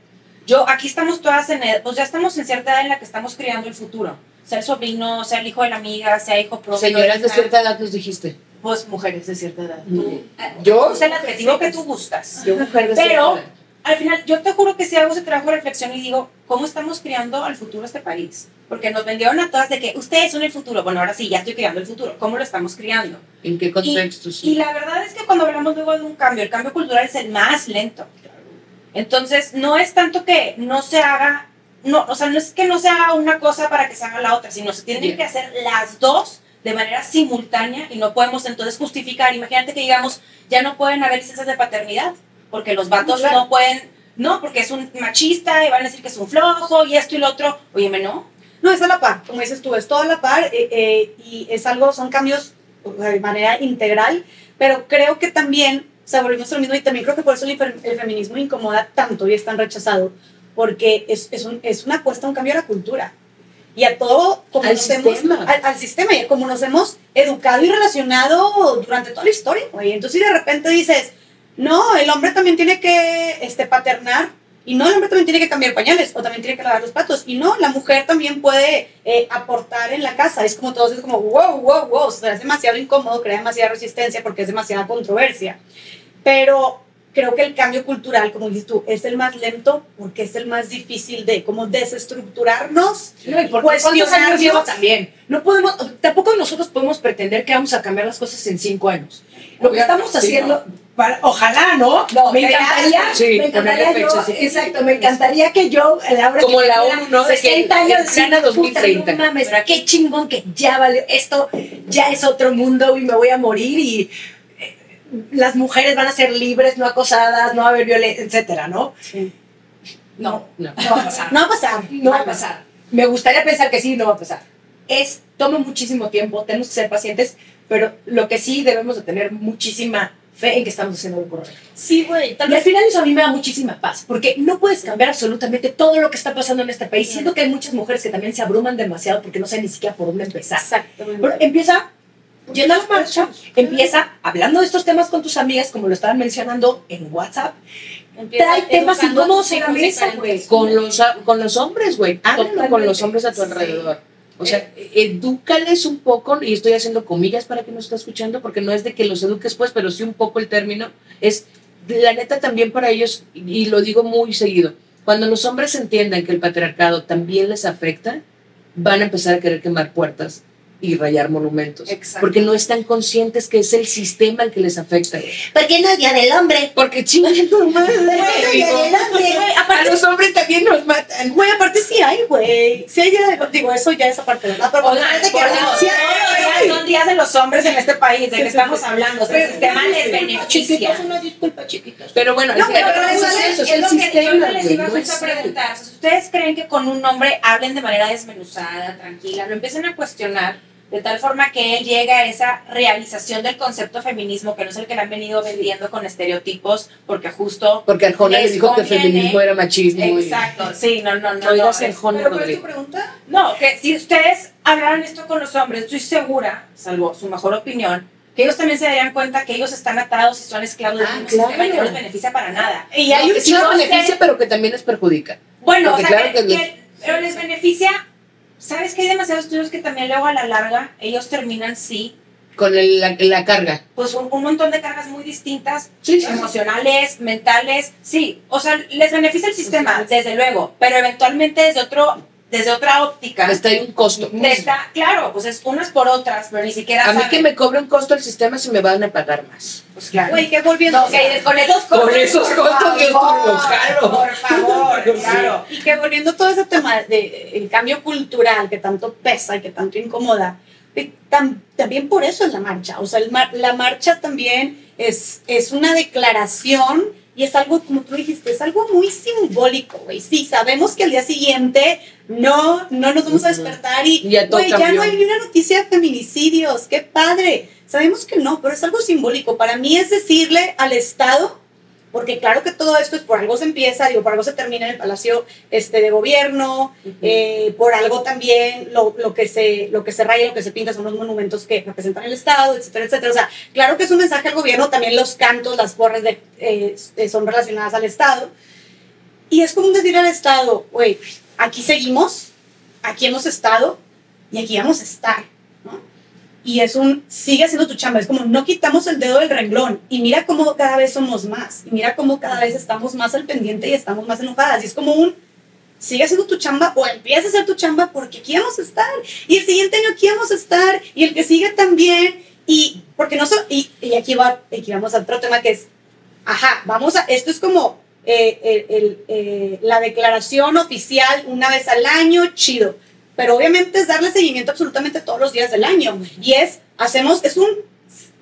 Yo, aquí estamos todas en, pues ya estamos en cierta edad en la que estamos criando el futuro. Sea el sobrino, sea el hijo de la amiga, sea hijo propio. Señoras de cierta edad nos dijiste. Pues mujeres de cierta edad. Mm. Tú, Yo, usa el adjetivo que tú gustas. yo mujer de Pero- cierta edad. Al final, yo te juro que si hago ese trabajo de reflexión y digo, ¿cómo estamos criando al futuro este país? Porque nos vendieron a todas de que ustedes son el futuro. Bueno, ahora sí, ya estoy criando el futuro. ¿Cómo lo estamos criando? ¿En qué contexto? sí? Y la verdad es que cuando hablamos luego de un cambio, el cambio cultural es el más lento. Entonces, no es tanto que no se haga, no, o sea, no es que no se haga una cosa para que se haga la otra, sino se tienen Bien. que hacer las dos de manera simultánea y no podemos entonces justificar. Imagínate que digamos, ya no pueden haber licencias de paternidad, porque los vatos Claro. no pueden, no, porque es un machista y van a decir que es un flojo y esto y lo otro. Óyeme, no. No, es a la par, como dices tú, es todo a la par eh, eh, y es algo, son cambios de manera integral, pero creo que también, o sea, volvemos mismo y también creo que por eso el feminismo incomoda tanto y es tan rechazado, porque es, es, un- es una apuesta a un cambio a la cultura y a todo como Al nos hemos- sistema. al, al sistema y como nos hemos educado y relacionado durante toda la historia. güey. Entonces, si de repente dices, no, el hombre también tiene que este, paternar y no, el hombre también tiene que cambiar pañales o también tiene que lavar los platos. Y no, la mujer también puede eh, aportar en la casa. Es como todos, es como, wow, wow, wow. O sea, es demasiado incómodo, crea demasiada resistencia porque es demasiada controversia. Pero creo que el cambio cultural, como dices tú, es el más lento porque es el más difícil de como desestructurarnos. No, y porque ¿cuántos años lleva también? No podemos, tampoco nosotros podemos pretender que vamos a cambiar las cosas en cinco años. Lo que estamos Sí, haciendo, para- ojalá, ¿no? No, me encantaría, sí, me encantaría yo, fecha, sí. exacto, me encantaría que yo, a la hora Como que la ONU, ¿no? De que 60 años, decir, 2030. puta, no mames, qué chingón que ya vale, esto ya es otro mundo y me voy a morir y eh, las mujeres van a ser libres, no acosadas, no va a haber violencia, etcétera, ¿no? No, No. no va a pasar. No va a pasar. No va a pasar. Me gustaría pensar que sí, no va a pasar. Es, toma muchísimo tiempo, tenemos que ser pacientes, pero lo que sí debemos de tener muchísima fe en que estamos haciendo lo correcto. Sí, güey. Y al final eso a mí me da muchísima paz, porque no puedes cambiar absolutamente todo lo que está pasando en este país. Siento que hay muchas mujeres que también se abruman demasiado porque no saben ni siquiera por dónde empezar. Exactamente. Pero empieza yendo a la marcha, empieza hablando de estos temas con tus amigas, como lo estaban mencionando en WhatsApp. Trae temas incómodos en la mesa, güey. Con los, con los hombres, güey. Háblalo con los hombres a tu alrededor. O sea, edúcales un poco, y estoy haciendo comillas para que nos esté escuchando, porque no es de que los eduques pues, pero sí un poco el término. Es, la neta también para ellos, y lo digo muy seguido, cuando los hombres entiendan que el patriarcado también les afecta, van a empezar a querer quemar puertas y rayar monumentos. Exacto. Porque no están conscientes que es el sistema el que les afecta. ¿Por qué no es Día del Hombre? Porque chingan tu madre. digo, a los hombres también nos matan. Güey, aparte sí hay, güey. Sí hay, ya- digo, eso ya es aparte, ¿verdad? Pero Oigan, que por Dios, sí hay, son días de los hombres en este país, ¿de qué estamos hablando? O sea, el sistema les beneficia. una disculpa, chiquitos. Pero bueno, No, es, pero pero eso es es, eso, es es el lo que yo sistema, les güey, iba no a preguntar. Ustedes creen que con un hombre hablen de manera desmenuzada, tranquila, lo empiecen a cuestionar de tal forma que él llegue a esa realización del concepto feminismo, que no es el que le han venido vendiendo con estereotipos, porque justo... Porque Arjona le Les dijo que el feminismo era machismo. y- Exacto, sí, no, no, no. No Arjona, ¿Pero cuál es tu pregunta? no, que si ustedes hablaran esto con los hombres, estoy segura, salvo su mejor opinión, que ellos también se darían cuenta que ellos están atados y son esclavos del Ah, mismo claro. sistema y no los beneficia para nada. Y hay No, un que sí de- beneficia, pero que también les perjudica. Bueno, Porque o sea, claro que, que les- que- pero les beneficia. ¿Sabes que hay demasiados estudios que también luego a la larga ellos terminan sí Con el- la, la carga. pues un, un montón de cargas muy distintas, Sí, sí, emocionales, mentales, sí, o sea, les beneficia el sistema, desde luego, pero eventualmente desde otro, desde otra óptica. Está ahí un costo. está, claro, pues es unas por otras, pero ni siquiera A mí que me cobre un costo el sistema si me van a pagar más. Pues claro. Güey, que volviendo. No, que con esos Con costos, esos por costos yo jalo. Por favor, Sí. claro. Y que volviendo todo ese tema del cambio cultural que tanto pesa y que tanto incomoda, tam- también por eso es la marcha. O sea, el mar- la marcha también es, es una declaración y es algo, como tú dijiste, es algo muy simbólico, güey. Sí, sabemos que al día siguiente no, no nos vamos a despertar y, Ya ya no hay ni una noticia de feminicidios, qué padre. Sabemos que no, pero es algo simbólico. Para mí es decirle al Estado, porque claro que todo esto es por algo se empieza, digo, por algo se termina en el Palacio este, de Gobierno, eh, por algo también lo, lo, que se, lo que se raya, lo que se pinta son los monumentos que representan el Estado, etcétera, etcétera. O sea, claro que es un mensaje al gobierno, también los cantos, las porras de, eh, son relacionadas al Estado. Y es como decir al Estado, güey, aquí seguimos, aquí hemos estado y aquí vamos a estar. Y es un, sigue haciendo tu chamba, es como no quitamos el dedo del renglón y mira cómo cada vez somos más, y mira cómo cada vez estamos más al pendiente y estamos más enojadas. Y es como un, sigue haciendo tu chamba o empieza a hacer tu chamba porque aquí vamos a estar. Y el siguiente año aquí a estar y el que sigue también. Y porque no so- y, aquí, va, aquí vamos a otro tema que es, ajá, vamos a, esto es como eh, eh, la declaración oficial una vez al año, chido. Pero obviamente es darle seguimiento absolutamente todos los días del año. Y es, hacemos, es un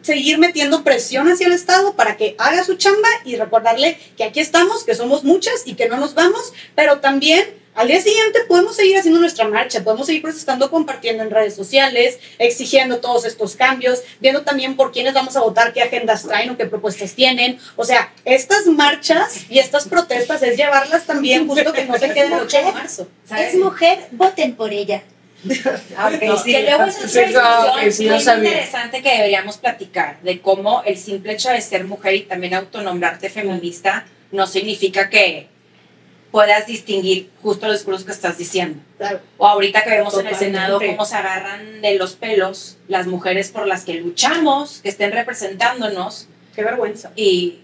seguir metiendo presión hacia el Estado para que haga su chamba y recordarle que aquí estamos, que somos muchas y que no nos vamos, pero también al día siguiente podemos seguir haciendo nuestra marcha, podemos seguir protestando, compartiendo en redes sociales, exigiendo todos estos cambios, viendo también por quiénes vamos a votar, qué agendas traen o qué propuestas tienen. O sea, estas marchas y estas protestas es llevarlas también justo que no se queden el 8 de marzo. ¿sabes? Es mujer, voten por ella. Ah, ok, No, sí. Que luego es sí, no, no muy interesante que deberíamos platicar de cómo el simple hecho de ser mujer y también autonombrarte feminista no significa que puedas distinguir justo los discursos que estás diciendo. Claro. O ahorita que vemos en el. Senado cómo se agarran de los pelos las mujeres por las que luchamos, que estén representándonos Qué vergüenza. y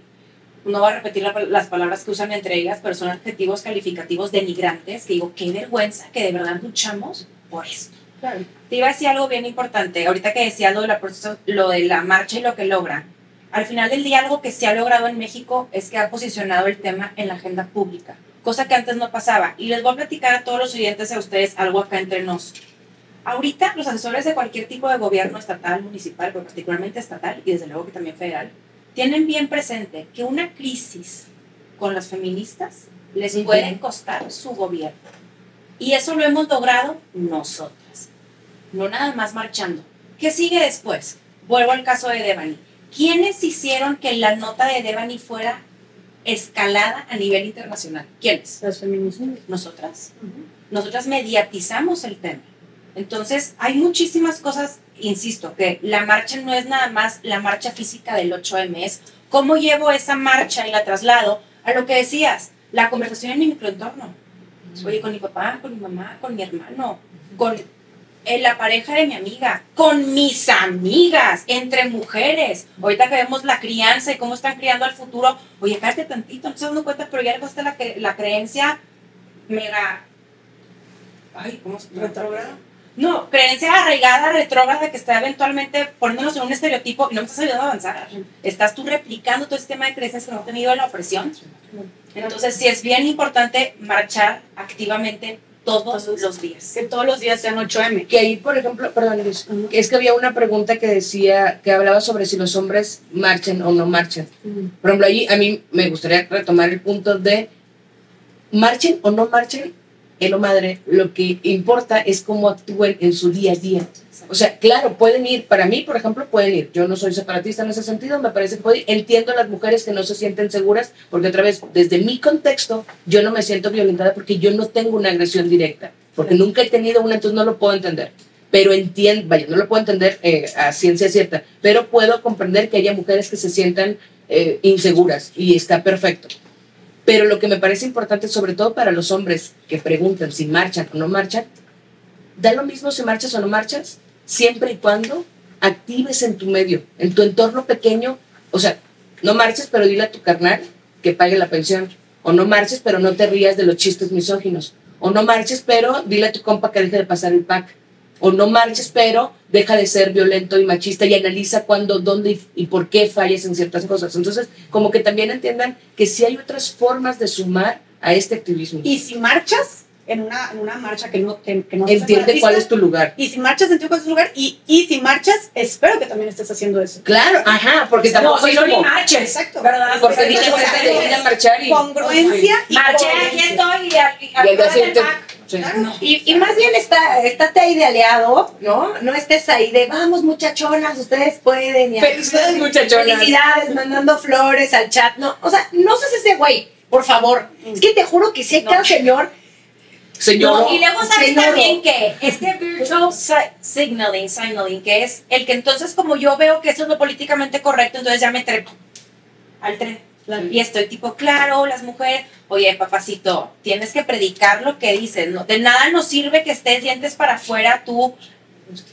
no voy a repetir la- las palabras que usan entre ellas, pero son adjetivos calificativos denigrantes, que digo, qué vergüenza que de verdad luchamos por esto. Claro. Te iba a decir algo bien importante, ahorita que decía lo de, la, proceso- lo de la marcha y lo que logra. Al final del día, algo que se ha logrado en México es que ha posicionado el tema en la agenda pública, cosa que antes no pasaba. Y les voy a platicar a todos los oyentes, a ustedes, algo acá entre nos. Ahorita, los asesores de cualquier tipo de gobierno estatal, municipal, pero particularmente estatal y desde luego que también federal, tienen bien presente que una crisis con las feministas les puede costar su gobierno. Y eso lo hemos logrado nosotras. No nada más marchando. ¿Qué sigue después? Vuelvo al caso de Devani. ¿Quiénes hicieron que la nota de Devani fuera escalada a nivel internacional? ¿Quiénes? Las feministas. Nosotras. Nosotras mediatizamos el tema. Entonces, hay muchísimas cosas, insisto, que la marcha no es nada más la marcha física del 8M, es cómo llevo esa marcha y la traslado a lo que decías, la conversación en mi microentorno. Oye, con mi papá, con mi mamá, con mi hermano, con eh, la pareja de mi amiga, con mis amigas, entre mujeres. Ahorita que vemos la crianza y cómo están criando al futuro, oye, cállate tantito, no estás dando cuenta, pero ya le gusta la, cre- la creencia mega. Ay, ¿cómo se Retrógrada. No, creencia arraigada, retrógrada, que está eventualmente poniéndonos en un estereotipo y no me estás ayudando a avanzar. Estás tú replicando todo este tema de creencias que no han tenido la opresión. Entonces, sí es bien importante marchar activamente todos los días. Que todos los días sean 8M. Que ahí, por ejemplo, perdón, Luis, es que había una pregunta que decía, que hablaba sobre si los hombres marchan o no marchan. Por ejemplo, ahí a mí me gustaría retomar el punto de marchen o no marchen, el o madre, lo que importa es cómo actúen en su día a día. O sea, claro, pueden ir, para mí, por ejemplo, pueden ir. Yo no soy separatista en ese sentido, me parece que pueden ir. Entiendo a las mujeres que no se sienten seguras, porque otra vez, desde mi contexto, yo no me siento violentada porque yo no tengo una agresión directa, porque nunca he tenido una, entonces no lo puedo entender. Pero entiendo, vaya, no lo puedo entender eh, a ciencia cierta, pero puedo comprender que haya mujeres que se sientan eh, inseguras y está perfecto. Pero lo que me parece importante, sobre todo para los hombres que preguntan si marchan o no marchan, da lo mismo si marchas o no marchas, siempre y cuando actives en tu medio, en tu entorno pequeño. O sea, no marches, pero dile a tu carnal que pague la pensión. O no marches, pero no te rías de los chistes misóginos. O no marches, pero dile a tu compa que deje de pasar el pack. O no marches, pero deja de ser violento y machista y analiza cuándo, dónde y, y por qué fallas en ciertas cosas. Entonces, como que también entiendan que sí hay otras formas de sumar a este activismo. Y si marchas en una, en una marcha que no, que, que no Entiende cuál es tu lugar. Y si marchas, entiende cuál es tu lugar. Y, y si marchas, espero que también estés haciendo eso. Claro, ajá, porque No, tampoco si es no ni marches. Exacto. ¿Verdad? Porque dije, de ir a marchar y... Congruencia y Marché, aquí estoy y al- y sí. Claro. Y, y más bien está, estate ahí de aliado, ¿no? No estés ahí de vamos muchachonas, ustedes pueden. y- Felicidades, muchachonas. Felicidades, mandando flores al chat. No, o sea, no seas ese güey, por favor. Es que te juro que si hay No. cada señor. Señor, No, y luego sabes Señor. también que este virtual si- signaling, signaling, que es el que entonces como yo veo que eso es lo políticamente correcto, entonces ya me trepo al tren. Y estoy tipo, claro, las mujeres, oye, papacito, tienes que predicar lo que dices, ¿no? De nada nos sirve que estés dientes para afuera tú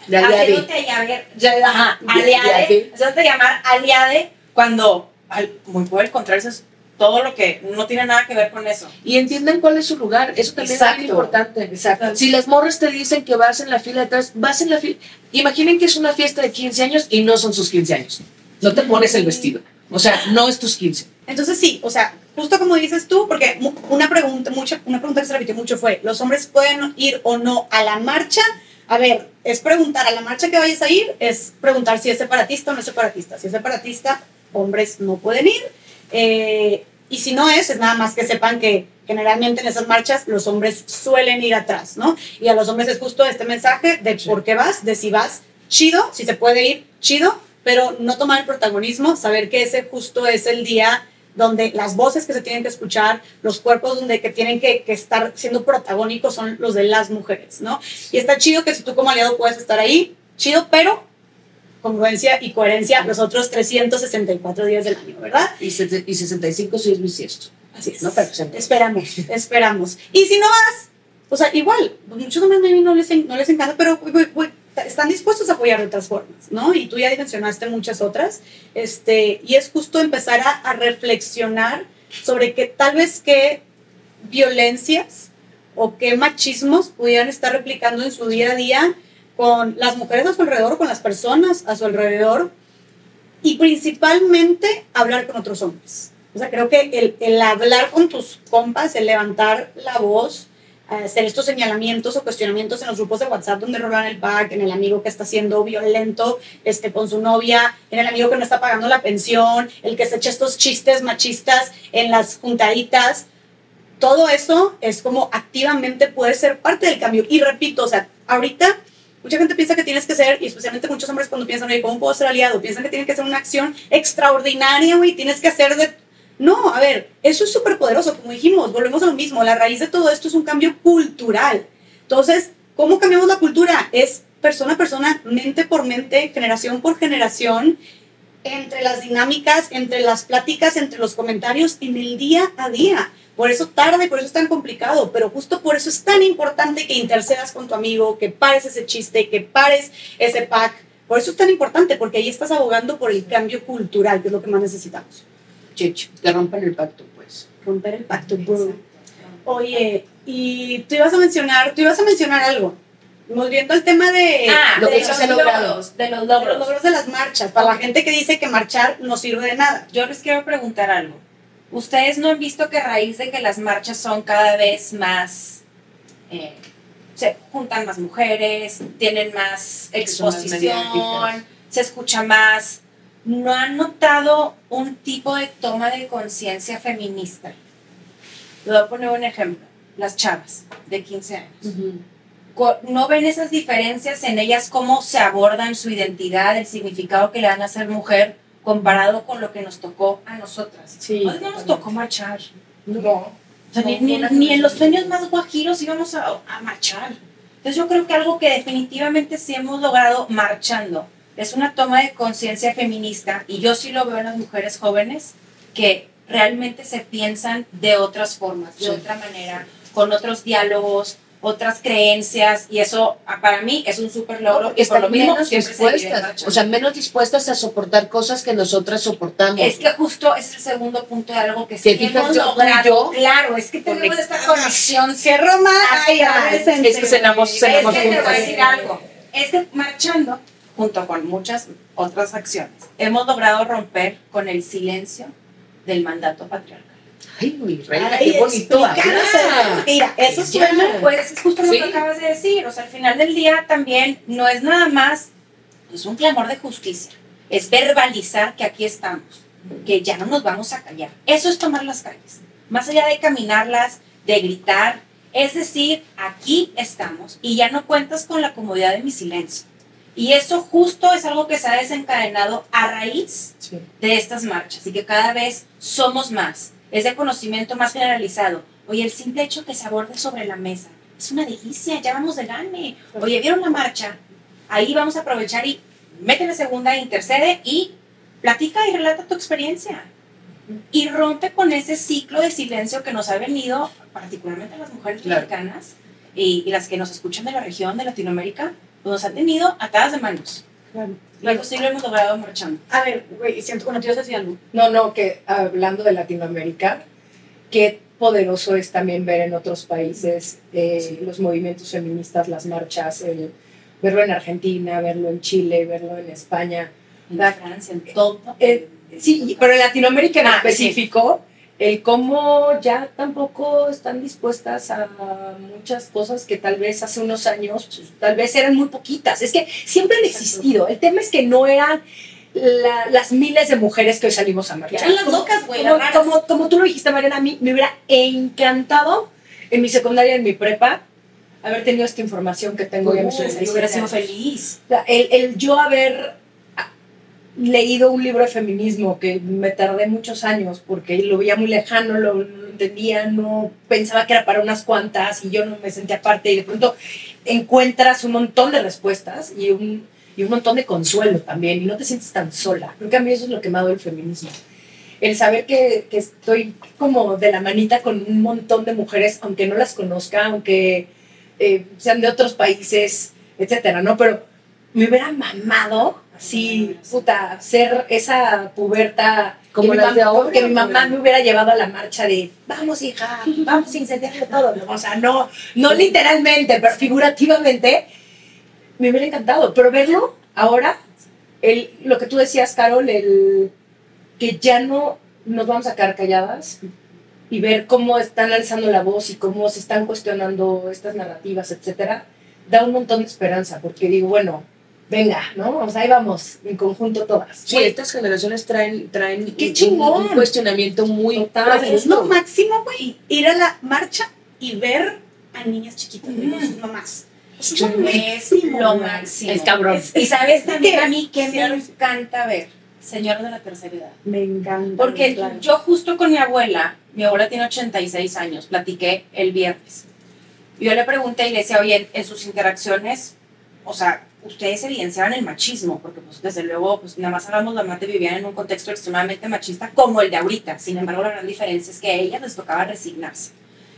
de aliade. haciéndote ajá, aliade, llamar aliade cuando, al, muy por el contrario, eso es todo lo que no tiene nada que ver con eso. Y entiendan cuál es su lugar. Eso también es Exacto. muy importante. Exacto. Si las morras te dicen que vas en la fila de atrás, vas en la fila. Imaginen que es una fiesta de 15 años y no son sus 15 años. No te pones el vestido. O sea, no es tus 15. Entonces sí, o sea, justo como dices tú, porque una pregunta, mucha, una pregunta que se repitió mucho fue, ¿los hombres pueden ir o no a la marcha? A ver, es preguntar a la marcha que vayas a ir, es preguntar si es separatista o no es separatista. Si es separatista, hombres no pueden ir. Eh, y si no es, es nada más que sepan que generalmente en esas marchas los hombres suelen ir atrás, ¿no? Y a los hombres es justo este mensaje de por qué vas, de si vas, chido, si se puede ir, chido, pero no tomar el protagonismo, saber que ese justo es el día donde las voces que se tienen que escuchar, los cuerpos donde que tienen que, que estar siendo protagónicos son los de las mujeres, ¿no? Y está chido que si tú como aliado puedes estar ahí, chido, pero congruencia y coherencia los otros 364 días del año, ¿verdad? Y, y 65 sí es bisiesto. Así es. No, pero siempre. Esperamos, esperamos. Y si no vas, o sea, igual, muchos hombres no les, no les encanta, pero están dispuestos a apoyar de otras formas, ¿no? Y tú ya mencionaste muchas otras, este, y es justo empezar a, a reflexionar sobre que tal vez qué violencias o qué machismos pudieran estar replicando en su día a día con las mujeres a su alrededor, con las personas a su alrededor, y principalmente hablar con otros hombres. O sea, creo que el, el hablar con tus compas, el levantar la voz, hacer estos señalamientos o cuestionamientos en los grupos de WhatsApp donde rolan el pack, en el amigo que está siendo violento este, con su novia, en el amigo que no está pagando la pensión, el que se echa estos chistes machistas en las juntaditas. Todo eso es como activamente puede ser parte del cambio. Y repito, o sea, ahorita mucha gente piensa que tienes que ser, y especialmente muchos hombres cuando piensan, oye, ¿cómo puedo ser aliado? Piensan que tienen que hacer una acción extraordinaria, güey, tienes que hacer de... No, a ver, eso es súper poderoso, como dijimos, volvemos a lo mismo, la raíz de todo esto es un cambio cultural. Entonces, ¿cómo cambiamos la cultura? Es persona a persona, mente por mente, generación por generación, entre las dinámicas, entre las pláticas, entre los comentarios, en el día a día. Por eso tarde, por eso es tan complicado, pero justo por eso es tan importante que intercedas con tu amigo, que pares ese chiste, que pares ese pack. Por eso es tan importante, porque ahí estás abogando por el cambio cultural, que es lo que más necesitamos. Checho, que rompan el pacto, pues. Romper el pacto, bro. Oye, y tú ibas a mencionar, tú ibas a mencionar algo. Volviendo al tema de, Ah, lo de que sí los logrado. logros, de los de los logros. logros de las marchas, para la gente que dice que marchar no sirve de nada. Yo les quiero preguntar algo. ¿Ustedes no han visto que a raíz de que las marchas son cada vez más... eh, se juntan más mujeres, tienen más exposición, se escucha más. ¿No han notado un tipo de toma de conciencia feminista? Le voy a poner un ejemplo. Las chavas de 15 años. No ven esas diferencias en ellas, cómo se abordan su identidad, el significado que le dan a ser mujer comparado con lo que nos tocó a nosotras. Sí. No nos tocó marchar. No. O sea, ni, ni- ni en los sueños más guajiros íbamos a, a marchar. Entonces yo creo que algo que definitivamente sí hemos logrado marchando es una toma de conciencia feminista y yo sí lo veo en las mujeres jóvenes que realmente se piensan de otras formas, de Sí. otra manera, con otros diálogos, otras creencias y eso ah, para mí es un súper logro y por lo mismo menos dispuestas, o sea, menos dispuestas a soportar cosas que nosotras soportamos. Es que justo ese es el segundo punto de algo que ¿Te sí hemos yo- logrado. yo? Claro, es que tenemos esta conexión. Roma hay Astral. Es que cenamos- Es cenamos que te voy a decir algo. Es que marchando, junto con muchas otras acciones, hemos logrado romper con el silencio del mandato patriarcal. Ay, mi reina, Ay, qué bonito. Mira, eso suena. Pues es justo lo Sí. que acabas de decir. O sea, al final del día también no es nada más pues, un clamor de justicia. Es verbalizar que aquí estamos, que ya no nos vamos a callar. Eso es tomar las calles. Más allá de caminarlas, de gritar, es decir, aquí estamos y ya no cuentas con la comodidad de mi silencio. Y eso justo es algo que se ha desencadenado a raíz Sí. de estas marchas y que cada vez somos más. Es de conocimiento más generalizado. Oye, el simple hecho que se aborde sobre la mesa es una delicia, ya vamos de gane. Oye, ¿vieron la marcha? Ahí vamos a aprovechar y mete la segunda, intercede y platica y relata tu experiencia. Y rompe con ese ciclo de silencio que nos ha venido, particularmente a las mujeres Claro. mexicanas y, y las que nos escuchan de la región de Latinoamérica, pues nos ha tenido atadas de manos. Y eso sí lo hemos logrado marchando. A ver, güey, siento que no te ibas a decir algo. No, no, que hablando de Latinoamérica, qué poderoso es también ver en otros países eh, los movimientos feministas, las marchas, el- verlo en Argentina, verlo en Chile, verlo en España. En La- Francia, en todo. Eh, sí, pero en Latinoamérica en Ah, específico, el cómo ya tampoco están dispuestas a muchas cosas que tal vez hace unos años, pues, tal vez eran muy poquitas. Es que siempre han existido. El tema es que no eran la- las miles de mujeres que hoy salimos a marchar. Eran las locas, güey, Como, como, como tú lo dijiste, Mariana, a mí me hubiera encantado en mi secundaria, en mi prepa, haber tenido esta información que tengo mis Uy, 37 yo hubiera sido feliz. El, el yo haber leído un libro de feminismo que me tardé muchos años porque lo veía muy lejano, lo, lo entendía, no pensaba que era para unas cuantas y yo no me sentía parte y de pronto encuentras un montón de respuestas y un, y un montón de consuelo también y no te sientes tan sola. Creo que a mí eso es lo que me ha dado el feminismo. El saber que, que estoy como de la manita con un montón de mujeres, aunque no las conozca, aunque eh, sean de otros países, etcétera, ¿no? Pero me hubiera mamado así, puta, ser esa puberta Como que, mi las de ahora, que mi mamá me hubiera llevado a la marcha de vamos hija, vamos a incendiarlo todo, o sea, no, no literalmente, pero figurativamente, me hubiera encantado, pero verlo ahora, el, lo que tú decías, Carol, el que ya no nos vamos a quedar calladas y ver cómo están alzando la voz y cómo se están cuestionando estas narrativas, etcétera, da un montón de esperanza, porque digo, bueno, venga, ¿no? O sea, ahí vamos, en conjunto todas. Sí, estas generaciones traen, traen ¡Qué un- chingón! un cuestionamiento muy Total. Es lo máximo, güey, ir a la marcha y ver a niñas chiquitas güey, con Mm. sus mamás. Es lo máximo. Es cabrón. Es- Y sabes también ¿Qué? a mí que Sí, me sí. encanta ver, señor de la tercera edad. Me encanta. Porque claro. yo justo con mi abuela, mi abuela tiene 86 años, platiqué el viernes. Yo le pregunté y le decía, oye, en sus interacciones, o sea, ustedes evidenciaban el machismo, porque pues desde luego, pues nada más hablamos, la mate vivían en un contexto extremadamente machista como el de ahorita. Sin embargo, la gran diferencia es que a ellas les tocaba resignarse.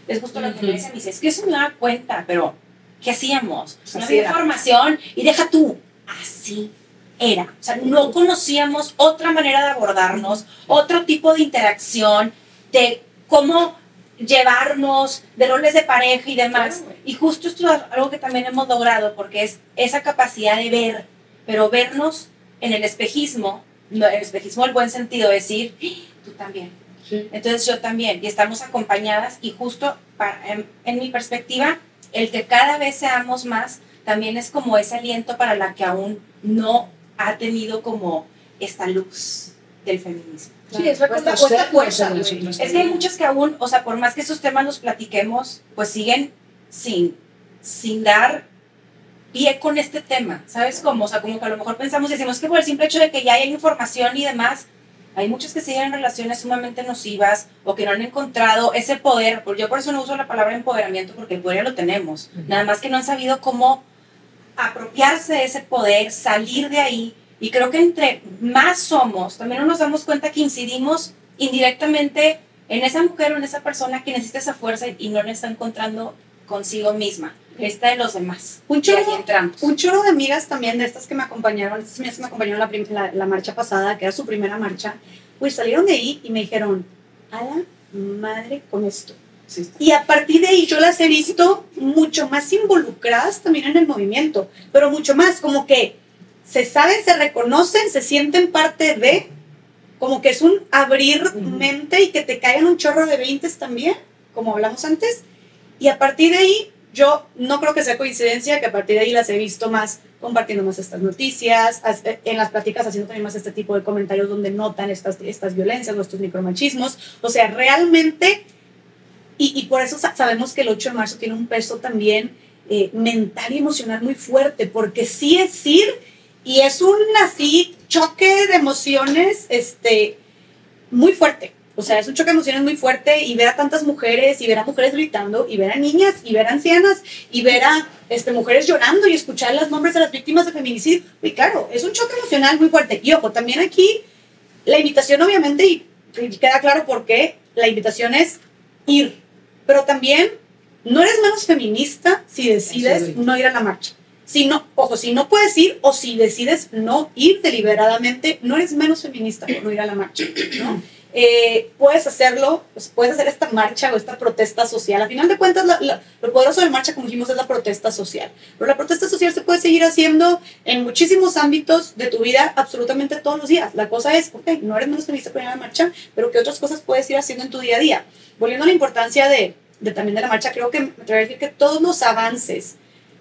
Es justo lo que me dice, es que eso me da cuenta, pero ¿qué hacíamos? No Así había información y deja tú, así era. O sea, no conocíamos otra manera de abordarnos, otro tipo de interacción, de cómo llevarnos, de roles de pareja y demás. Claro, y justo esto es algo que también hemos logrado, porque es esa capacidad de ver, pero vernos en el espejismo, no, el espejismo el buen sentido, decir, "Ah, tú también. Sí. Entonces yo también, y estamos acompañadas, y justo para- en, en mi perspectiva, el que cada vez seamos más, también es como ese aliento para la que aún no ha tenido como esta luz del feminismo. Sí, es Cuesta fuerza, Es que hay muchas que aún, o sea, por más que esos temas los platiquemos, pues siguen sin, sin dar pie con este tema, ¿sabes cómo? O sea, como que a lo mejor pensamos y decimos que por el simple hecho de que ya hay información y demás, hay muchas que siguen en relaciones sumamente nocivas o que no han encontrado ese poder, porque yo por eso no uso la palabra empoderamiento porque el poder ya lo tenemos, nada más que no han sabido cómo apropiarse de ese poder, salir de ahí y creo que entre más somos, también no nos damos cuenta que incidimos indirectamente en esa mujer o en esa persona que necesita esa fuerza y no le está encontrando consigo misma. Está de los demás. Un chorro, un chorro de amigas también de estas que me acompañaron, estas amigas que me acompañaron la, la, la marcha pasada, que era su primera marcha, pues salieron de ahí y me dijeron, a la madre con esto. Sí. Y a partir de ahí yo las he visto mucho más involucradas también en el movimiento, pero mucho más, como que se saben, se reconocen, se sienten parte de, como que es un abrir mente y que te caigan un chorro de veintes también, como hablamos antes. Y a partir de ahí, yo no creo que sea coincidencia que a partir de ahí las he visto más compartiendo más estas noticias, as- eh, en las pláticas haciendo también más este tipo de comentarios donde notan estas, estas violencias o estos micromachismos. O sea, realmente, y, y por eso sa- sabemos que el 8 de marzo tiene un peso también eh, mental y emocional muy fuerte, porque sí es ir y es un así choque de emociones este, muy fuerte. O sea, es un choque de emociones muy fuerte y ver a tantas mujeres y ver a mujeres gritando y ver a niñas y ver a ancianas y ver a este, mujeres llorando y escuchar los nombres de las víctimas de feminicidio. Y claro, es un choque emocional muy fuerte. Y ojo, también aquí la invitación obviamente, y queda claro por qué, la invitación es ir. Pero también no eres menos feminista si decides no ir a la marcha. Si no, ojo, si no puedes ir o si decides no ir deliberadamente, no eres menos feminista por no ir a la marcha, ¿no? Eh, puedes hacerlo, pues, puedes hacer esta marcha o esta protesta social. A final de cuentas, la- la- lo poderoso de marcha, como dijimos, es la protesta social. Pero la protesta social se puede seguir haciendo en muchísimos ámbitos de tu vida, absolutamente todos los días. La cosa es, ok, no eres menos feminista por ir a la marcha, pero ¿qué otras cosas puedes ir haciendo en tu día a día? Volviendo a la importancia de, de también de la marcha, creo que me atrevería a decir que todos los avances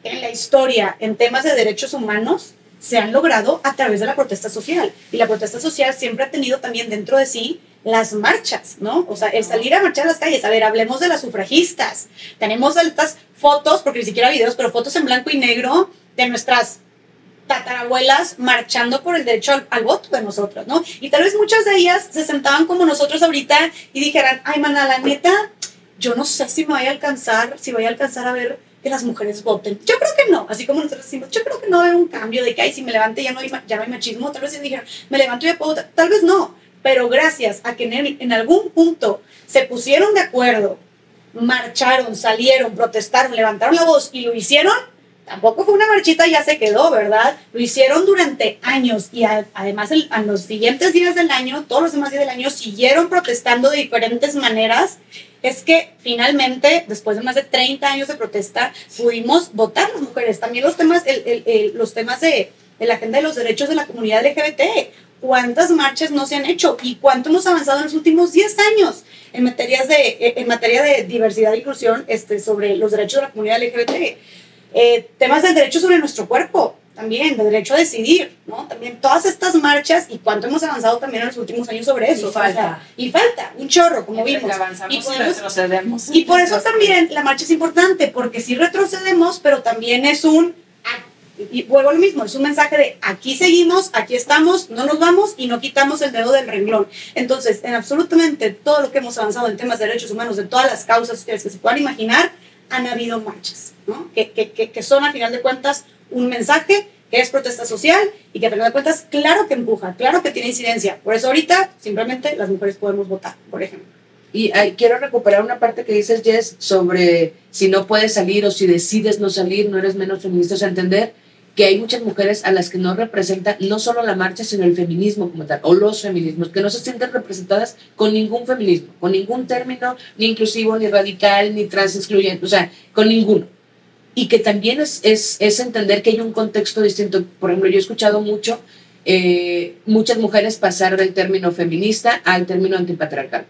en la historia en temas de derechos humanos se han logrado a través de la protesta social. Y la protesta social siempre ha tenido también dentro de sí las marchas, ¿no? O sea, el salir a marchar a las calles. A ver, hablemos de las sufragistas. Tenemos estas fotos, porque ni siquiera videos, pero fotos en blanco y negro de nuestras tatarabuelas marchando por el derecho al, al voto de nosotros, ¿no? Y tal vez muchas de ellas se sentaban como nosotros ahorita y dijeran, ay, mana, la neta, yo no sé si me vaya a alcanzar, si voy a alcanzar a ver las mujeres voten. Yo creo que no, así como nosotros decimos, yo creo que no haber un cambio de que, si me levante ya no hay, ya no hay machismo, tal vez si dijeron, me levanto y ya puedo votar, tal vez no, pero gracias a que en algún punto se pusieron de acuerdo, marcharon, salieron, protestaron, levantaron la voz y lo hicieron, tampoco fue una marchita y ya se quedó, ¿verdad? Lo hicieron durante años y además el- a los siguientes días del año, todos los demás días del año, siguieron protestando de diferentes maneras. Es que finalmente, después de más de 30 años de protesta, pudimos votar las mujeres. También los temas, el- los temas de, de la agenda de los derechos de la comunidad LGBT. ¿Cuántas marchas no se han hecho y cuánto hemos avanzado en los últimos 10 años en, materias de, en materia de diversidad e inclusión este, sobre los derechos de la comunidad LGBT? Eh, temas del derecho sobre nuestro cuerpo, también, del derecho a decidir, ¿no? También todas estas marchas y cuánto hemos avanzado también en los últimos años sobre eso. Y falta. y falta, un chorro, como Entre vimos. Y podemos- retrocedemos. Y por eso también la marcha es importante, porque sí retrocedemos, pero también es un, y vuelvo a lo mismo, es un mensaje de aquí seguimos, aquí estamos, no nos vamos y no quitamos el dedo del renglón. Entonces, en absolutamente todo lo que hemos avanzado en temas de derechos humanos, de todas las causas que se puedan imaginar, han habido marchas, ¿no? Que, que, que, son a final de cuentas un mensaje que es protesta social y que a final de cuentas, claro que empuja, claro que tiene incidencia. Por eso ahorita simplemente las mujeres podemos votar, por ejemplo. Y ay, quiero recuperar una parte que dices, Jess, sobre si no puedes salir o si decides no salir, no eres menos feminista. O sea, entender que hay muchas mujeres a las que no representan no solo la marcha, sino el feminismo como tal, o los feminismos, que no se sienten representadas con ningún feminismo, con ningún término, ni inclusivo, ni radical, ni trans excluyente, o sea, con ninguno. Y que también es, es, es entender que hay un contexto distinto. Por ejemplo, yo he escuchado mucho, eh, muchas mujeres pasar del término feminista al término antipatriarcal.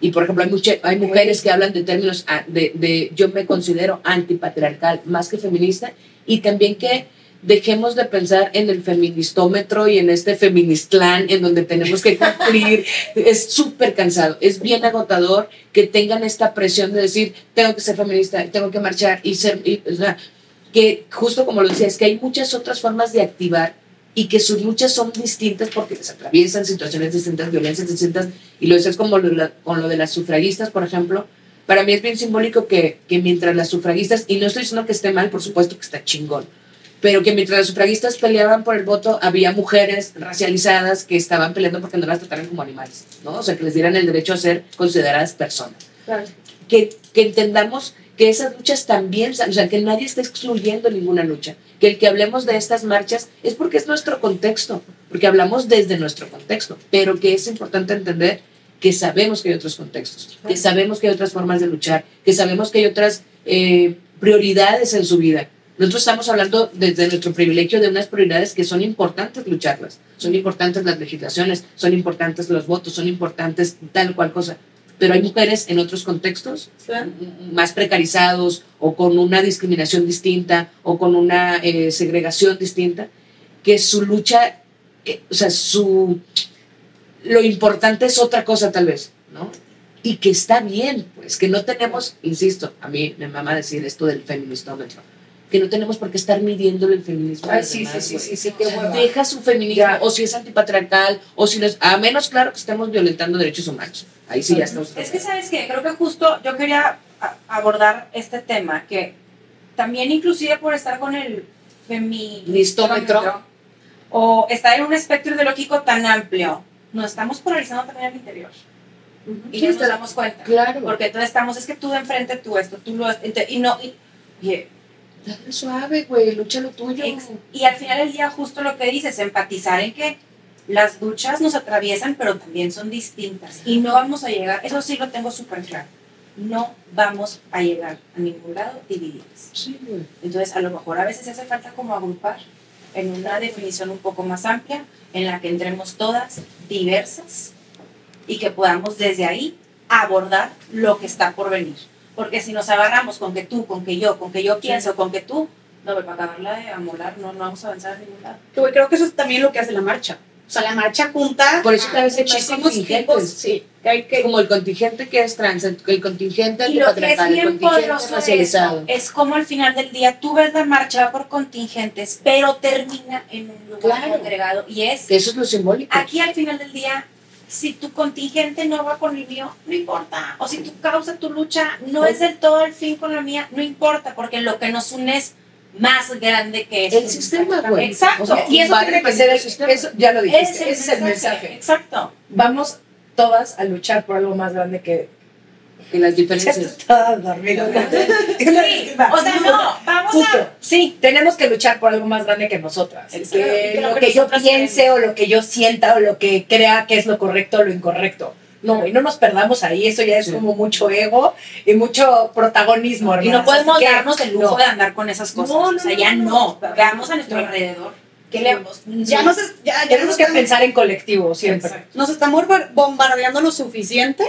Y por ejemplo, hay, mucha- hay mujeres que hablan de términos ah, de, de yo me considero antipatriarcal más que feminista y también que dejemos de pensar en el feministómetro y en este feministlán en donde tenemos que cumplir. es súper cansado, es bien agotador que tengan esta presión de decir, tengo que ser feminista, tengo que marchar y ser, y, o sea, que justo como lo decía, es que hay muchas otras formas de activar y que sus luchas son distintas porque les atraviesan situaciones distintas, violencias distintas, y lo decías como lo con lo de las sufragistas, por ejemplo, para mí es bien simbólico que, que mientras las sufragistas, y no estoy diciendo que esté mal, por supuesto que está chingón, pero que mientras las sufragistas peleaban por el voto, había mujeres racializadas que estaban peleando porque no las trataran como animales, ¿no? O sea, que les dieran el derecho a ser consideradas personas. Claro. Que, que entendamos que esas luchas también, o sea, que nadie está excluyendo ninguna lucha, que el que hablemos de estas marchas es porque es nuestro contexto, porque hablamos desde nuestro contexto, pero que es importante entender que sabemos que hay otros contextos, que sabemos que hay otras formas de luchar, que sabemos que hay otras eh, prioridades en su vida. Nosotros estamos hablando desde nuestro privilegio de unas prioridades que son importantes lucharlas, son importantes las legislaciones, son importantes los votos, son importantes tal cual cosa, pero hay mujeres en otros contextos más precarizados o con una discriminación distinta o con una eh, segregación distinta, que su lucha, eh, o sea, su, lo importante es otra cosa tal vez, ¿no? Y que está bien, pues, que no tenemos, insisto, a mí me mama decir esto del feministómetro, que no tenemos por qué estar midiendo el feminismo. Ay, sí, demás, sí, sí, sí, sí, qué O sea, hueva. deja su feminismo, Ya. o si es antipatriarcal, o si no es, a menos claro que estemos violentando derechos humanos. Ahí sí ya estamos. Es que, ¿sabes qué? Creo que justo yo quería abordar este tema, que también inclusive por estar con el feministómetro o estar en un espectro ideológico tan amplio, nos estamos polarizando también al interior. Y Sí, no nos damos cuenta. Claro. Porque entonces estamos, es que tú de enfrente, tú esto, tú lo... Y no... Y, y- Dale suave, güey, lucha lo tuyo. Y al final del día, justo lo que dices, empatizar en que las luchas nos atraviesan, pero también son distintas. Y no vamos a llegar, eso sí lo tengo súper claro, no vamos a llegar a ningún lado divididas. Sí, güey. Entonces, a lo mejor a veces hace falta como agrupar en una definición un poco más amplia, en la que entremos todas diversas y que podamos desde ahí abordar lo que está por venir. Porque si nos agarramos con que tú, con que yo, con que yo pienso, con que tú, no, para acabarla de amolar, no, no vamos a avanzar a ningún lado. Que, creo que eso es también lo que hace la marcha. O sea, la marcha junta. Por eso a cada vez hay contingentes. tipos, Sí, que hay que. Como el contingente que es trans, el contingente Y lo que es antipatriarcal, el bien contingente racializado. es como al final del día tú ves la marcha por contingentes, pero termina en un lugar Claro. congregado. Y es Que eso es lo simbólico. Aquí al final del día, si tu contingente no va con el mío, no importa. O si tu causa, tu lucha no es del todo al fin con la mía, no importa, porque lo que nos une es más grande que eso. El sistema, güey. Exacto. O sea, Y eso tiene que ser, el el- sistema. eso ya lo dijiste, Ese ese, es el mensaje. Exacto. Vamos todas a luchar por algo más grande que... que las Ya diferencias. está dormido. Sí, o sea, no, vamos Justo. a... Sí, Tenemos que luchar por algo más grande que nosotras. Exacto. Que Que lo que que yo piense o lo que yo sienta o lo que crea que es lo correcto o lo incorrecto. No, y no nos perdamos ahí, eso ya es Sí. como mucho ego y mucho protagonismo. y no podemos darnos el lujo no. de andar con esas cosas. No, no, o sea, ya no. Veamos a nuestro alrededor. ¿Qué le vamos? Ya nos, es- ya, ya Tenemos que pensar en colectivo siempre. Exacto. nos estamos bombar- bombardeando lo suficiente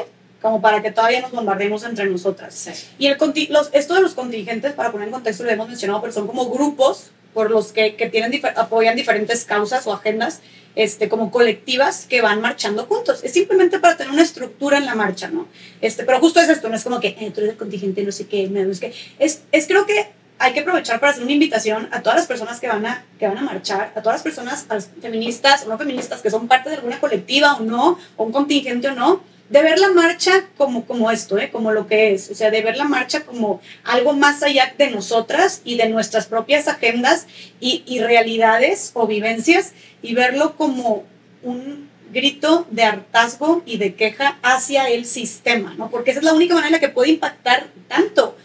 como para que todavía nos bombardeemos entre nosotras. Sí. Y el los, esto de los contingentes, para poner en contexto, lo hemos mencionado, pero son como grupos por los que, que tienen difer- apoyan diferentes causas o agendas, este, como colectivas que van marchando juntos. Es simplemente para tener una estructura en la marcha, ¿no? Este, pero justo es esto, no es como que eh, tú eres el contingente, no sé qué, no sé qué. Es, es creo que hay que aprovechar para hacer una invitación a todas las personas que van a, que van a marchar, a todas las personas a las feministas o no feministas que son parte de alguna colectiva o no, o un contingente o no, de ver la marcha como, como esto, ¿eh? como lo que es, o sea, de ver la marcha como algo más allá de nosotras y de nuestras propias agendas y, y realidades o vivencias y verlo como un grito de hartazgo y de queja hacia el sistema, ¿no? Porque esa es la única manera en la que puede impactar tanto,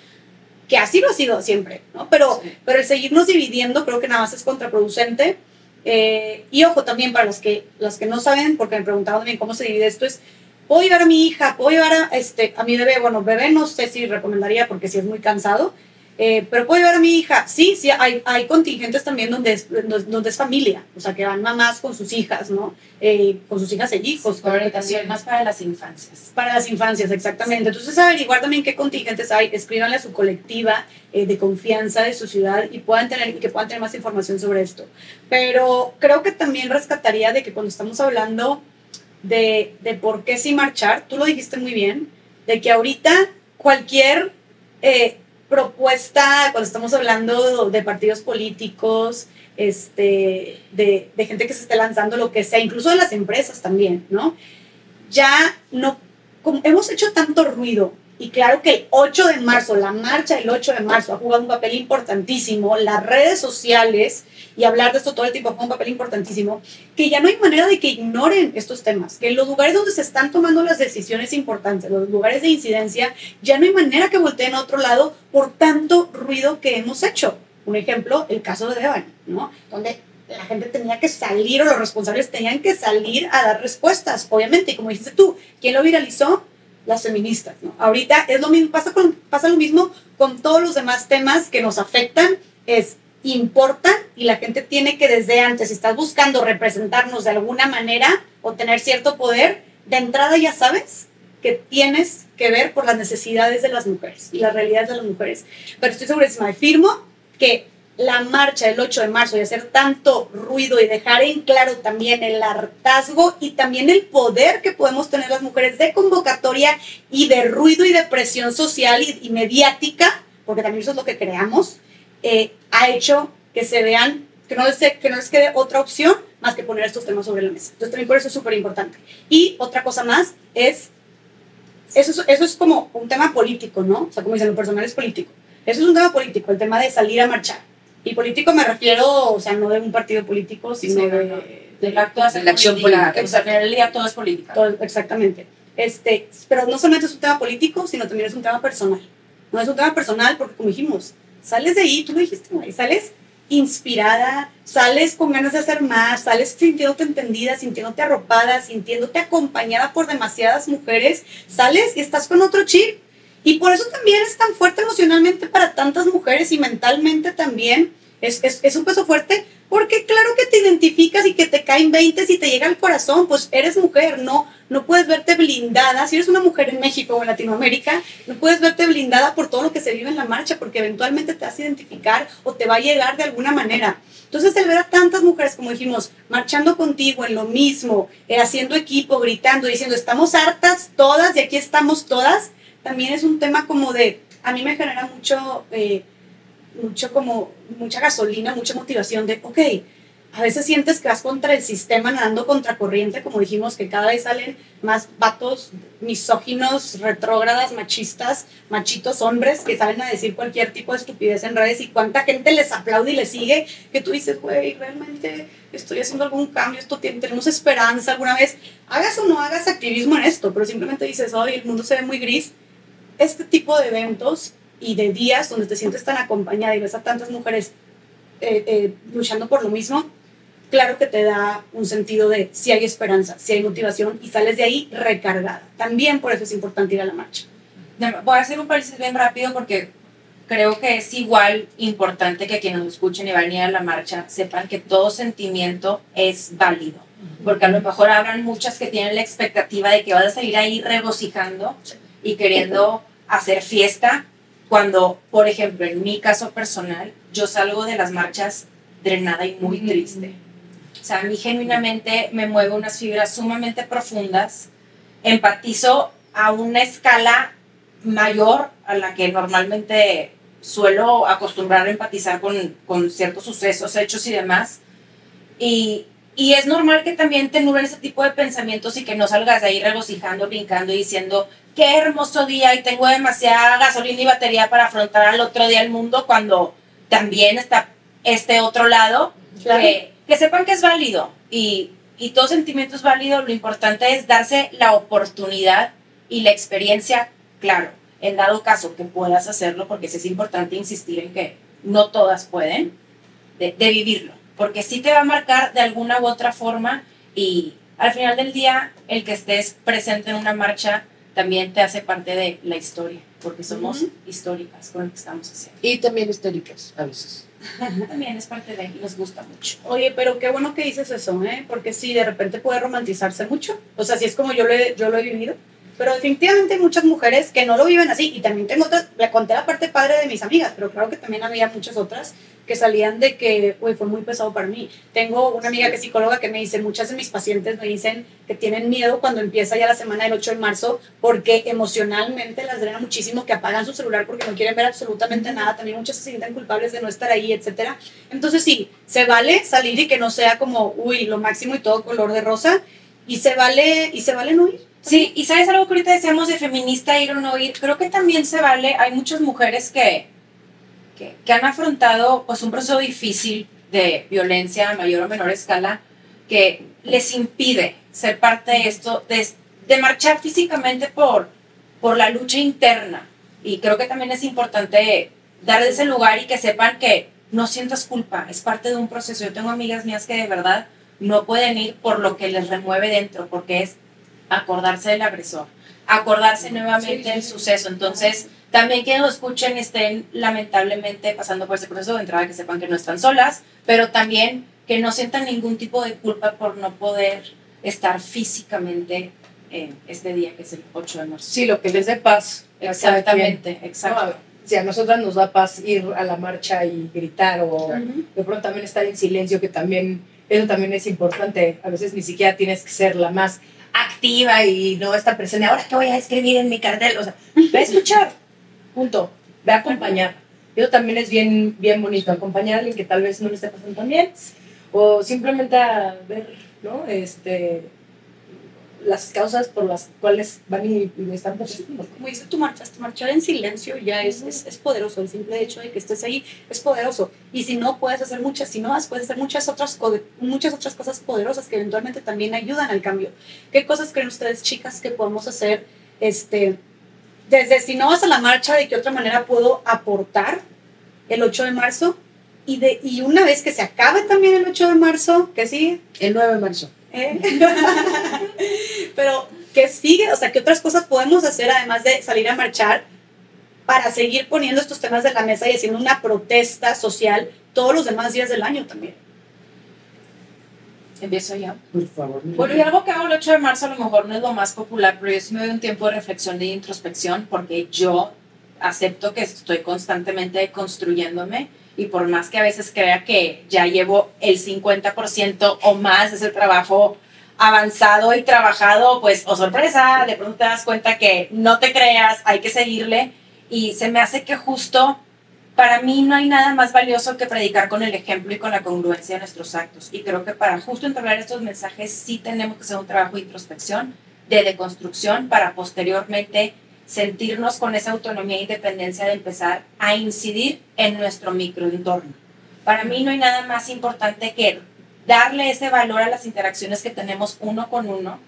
que así lo ha sido siempre, ¿no? Pero, Sí. pero el seguirnos dividiendo creo que nada más es contraproducente. Eh, y ojo también para los que, las que no saben, porque me preguntaban también cómo se divide esto, es, puedo llevar a mi hija, puedo llevar a, este, a mi bebé, bueno, bebé no sé si recomendaría porque si es muy cansado, eh, pero puedo llevar a mi hija, sí, sí, hay, hay contingentes también donde es, donde, es familia, o sea, que van mamás con sus hijas, ¿no? Eh, con sus hijas e hijos. que Orientación más para las infancias. Para las infancias, exactamente. Entonces, averiguar también qué contingentes hay, escríbanle a su colectiva eh, de confianza de su ciudad y, puedan tener, y que puedan tener más información sobre esto. Pero creo que también rescataría de que cuando estamos hablando de, de por qué sí marchar, tú lo dijiste muy bien, de que ahorita cualquier eh, propuesta, cuando estamos hablando de partidos políticos, este, de, de gente que se esté lanzando lo que sea, incluso de las empresas también, ¿no? Ya no, hemos hecho tanto ruido Y claro que el 8 de marzo, la marcha del 8 de marzo ha jugado un papel importantísimo, las redes sociales, y hablar de esto todo el tiempo fue un papel importantísimo, que ya no hay manera de que ignoren estos temas, que en los lugares donde se están tomando las decisiones importantes, los lugares de incidencia, ya no hay manera que volteen a otro lado por tanto ruido que hemos hecho. Un ejemplo, el caso de Devani, ¿no? Donde la gente tenía que salir o los responsables tenían que salir a dar respuestas, obviamente, y como dijiste tú, ¿quién lo viralizó? Las feministas, ¿no? Ahorita es lo mismo, pasa, con, pasa lo mismo con todos los demás temas que nos afectan, es importan y la gente tiene que desde antes, si estás buscando representarnos de alguna manera o tener cierto poder, de entrada ya sabes que tienes que ver por las necesidades de las mujeres y las realidades de las mujeres. Pero estoy segurísima, afirmo que la marcha del 8 de marzo y hacer tanto ruido y dejar en claro también el hartazgo y también el poder que podemos tener las mujeres de convocatoria y de ruido y de presión social y, y mediática, porque también eso es lo que creamos, eh, ha hecho que se vean, que no, les, que no les quede otra opción más que poner estos temas sobre la mesa. Entonces también por eso es súper importante. Y otra cosa más es, eso, es, eso es como un tema político, ¿no? O sea, como dicen, lo personal es político. Eso es un tema político, el tema de salir a marchar. Y político me refiero, o sea, no de un partido político, sino Sí, de, no, no. de la actuación de la acción política. O sea, al final del día todo es política. Todo- exactamente. Este, pero no solamente es un tema político, sino también es un tema personal. No es un tema personal porque, como dijimos, sales de ahí, tú lo dijiste, Mari, sales inspirada, sales con ganas de hacer más, sales sintiéndote entendida, sintiéndote arropada, sintiéndote acompañada por demasiadas mujeres, sales y estás con otro chip. Y por eso también es tan fuerte emocionalmente para tantas mujeres y mentalmente también. Es, es, es un peso fuerte porque claro que te identificas y que te caen 20 y te llega al corazón, pues eres mujer, no, no puedes verte blindada. Si eres una mujer en México o en Latinoamérica, no puedes verte blindada por todo lo que se vive en la marcha, porque eventualmente te vas a identificar o te va a llegar de alguna manera. Entonces, el ver a tantas mujeres, como dijimos, marchando contigo en lo mismo, eh, haciendo equipo, gritando, diciendo, estamos hartas todas y aquí estamos todas, también es un tema como de, a mí me genera mucho, eh, mucho como, mucha gasolina, mucha motivación de, ok, a veces sientes que vas contra el sistema nadando contra corriente, como dijimos, que cada vez salen más vatos misóginos, retrógradas, machistas, machitos, hombres que salen a decir cualquier tipo de estupidez en redes y cuánta gente les aplaude y les sigue, que tú dices, güey, realmente estoy haciendo algún cambio, esto tenemos esperanza alguna vez, hagas o no hagas activismo en esto, pero simplemente dices, hoy el mundo se ve muy gris, este tipo de eventos y de días donde te sientes tan acompañada y ves a tantas mujeres eh, eh, luchando por lo mismo, claro que te da un sentido de si hay esperanza, si hay motivación y sales de ahí recargada. También por eso es importante ir a la marcha. Voy a hacer un paréntesis bien rápido porque creo que es igual importante que quienes nos escuchen y vayan a ir a la marcha sepan que todo sentimiento es válido. Porque a lo mejor habrán muchas que tienen la expectativa de que vas a salir ahí regocijando y queriendo hacer fiesta, cuando, por ejemplo, en mi caso personal, yo salgo de las marchas drenada y muy triste. O sea, a mí genuinamente me mueve unas fibras sumamente profundas, empatizo a una escala mayor a la que normalmente suelo acostumbrar a empatizar con, con ciertos sucesos, hechos y demás. Y, y es normal que también te nublen ese tipo de pensamientos y que no salgas de ahí regocijando, brincando y diciendo, qué hermoso día y tengo demasiada gasolina y batería para afrontar al otro día el mundo cuando también está este otro lado, Claro. que, que sepan que es válido y, y todo sentimiento es válido, lo importante es darse la oportunidad y la experiencia, claro, en dado caso que puedas hacerlo, porque sí es importante insistir en que no todas pueden, de, de vivirlo, porque sí te va a marcar de alguna u otra forma y al final del día el que estés presente en una marcha también te hace parte de la historia, porque somos Ujú. históricas con lo que estamos haciendo. Y también históricas a veces. También es parte de nos gusta mucho. Oye, pero qué bueno que dices eso, ¿eh? Porque sí, de repente puede romantizarse mucho. O sea, sí es como yo lo he, yo lo he vivido. Pero definitivamente hay muchas mujeres que no lo viven así. Y también tengo otras, le conté la parte padre de mis amigas, pero claro que también había muchas otras que salían de que, uy, fue muy pesado para mí. Tengo una amiga que es psicóloga que me dice, muchas de mis pacientes me dicen que tienen miedo cuando empieza ya la semana del 8 de marzo porque emocionalmente las drena muchísimo, que apagan su celular porque no quieren ver absolutamente nada. También muchas se sienten culpables de no estar ahí, etcétera. Entonces sí, se vale salir y que no sea como, uy, lo máximo y todo color de rosa. Y se vale, y se vale no ir. Sí, y sabes algo que ahorita decíamos de feminista ir o no ir, creo que también se vale, hay muchas mujeres que, que, que han afrontado pues un proceso difícil de violencia a mayor o menor escala que les impide ser parte de esto, de, de marchar físicamente por, por la lucha interna. Y creo que también es importante darles ese lugar y que sepan que no sientas culpa, es parte de un proceso. Yo tengo amigas mías que de verdad no pueden ir por lo que les remueve dentro, porque es acordarse del agresor, acordarse nuevamente del suceso. Entonces, también quienes lo escuchen estén lamentablemente pasando por ese proceso de entrada, que sepan que no están solas, pero también que no sientan ningún tipo de culpa por no poder estar físicamente en este día que es el 8 de marzo. Sí, lo que les dé paz. cada Exactamente, exacto. No, si a nosotras nos da paz ir a la marcha y gritar o Claro. de pronto también estar en silencio, que también, eso también es importante. A veces ni siquiera tienes que ser la más activa y no estar presente. Ahora, ¿qué voy a escribir en mi cartel? O sea, ve a escuchar, punto. Ve a acompañar. Eso también es bien, bien bonito, acompañar a alguien que tal vez no le esté pasando tan bien o simplemente a ver, ¿no? Este, las causas por las cuales van y, y están pasando. como dice tu marcha, hasta marchar en silencio ya es, es, es poderoso. El simple hecho de que estés ahí es poderoso. Y si no, puedes hacer muchas, si no vas, puedes hacer muchas otras, muchas otras cosas poderosas que eventualmente también ayudan al cambio. ¿Qué cosas creen ustedes, chicas, que podemos hacer? Este, desde si no vas a la marcha, ¿de qué otra manera puedo aportar el 8 de marzo? Y, de, y una vez que se acabe también el 8 de marzo, ¿qué sigue? El 9 de marzo. ¿Eh? Pero, ¿qué sigue? O sea, ¿qué otras cosas podemos hacer además de salir a marchar para seguir poniendo estos temas de la mesa y haciendo una protesta social todos los demás días del año también? Empiezo ya. Por favor. Bueno, y algo que hago el 8 de marzo a lo mejor no es lo más popular, pero yo sí me doy un tiempo de reflexión de introspección porque yo acepto que estoy constantemente construyéndome y por más que a veces crea que ya llevo el 50% o más de ese trabajo avanzado y trabajado, pues, o sorpresa, de pronto te das cuenta que no te creas, hay que seguirle y se me hace que justo para mí no hay nada más valioso que predicar con el ejemplo y con la congruencia de nuestros actos. Y creo que para justo entablar estos mensajes sí tenemos que hacer un trabajo de introspección, de deconstrucción, para posteriormente sentirnos con esa autonomía e independencia de empezar a incidir en nuestro microentorno. Para mí no hay nada más importante que darle ese valor a las interacciones que tenemos uno con uno.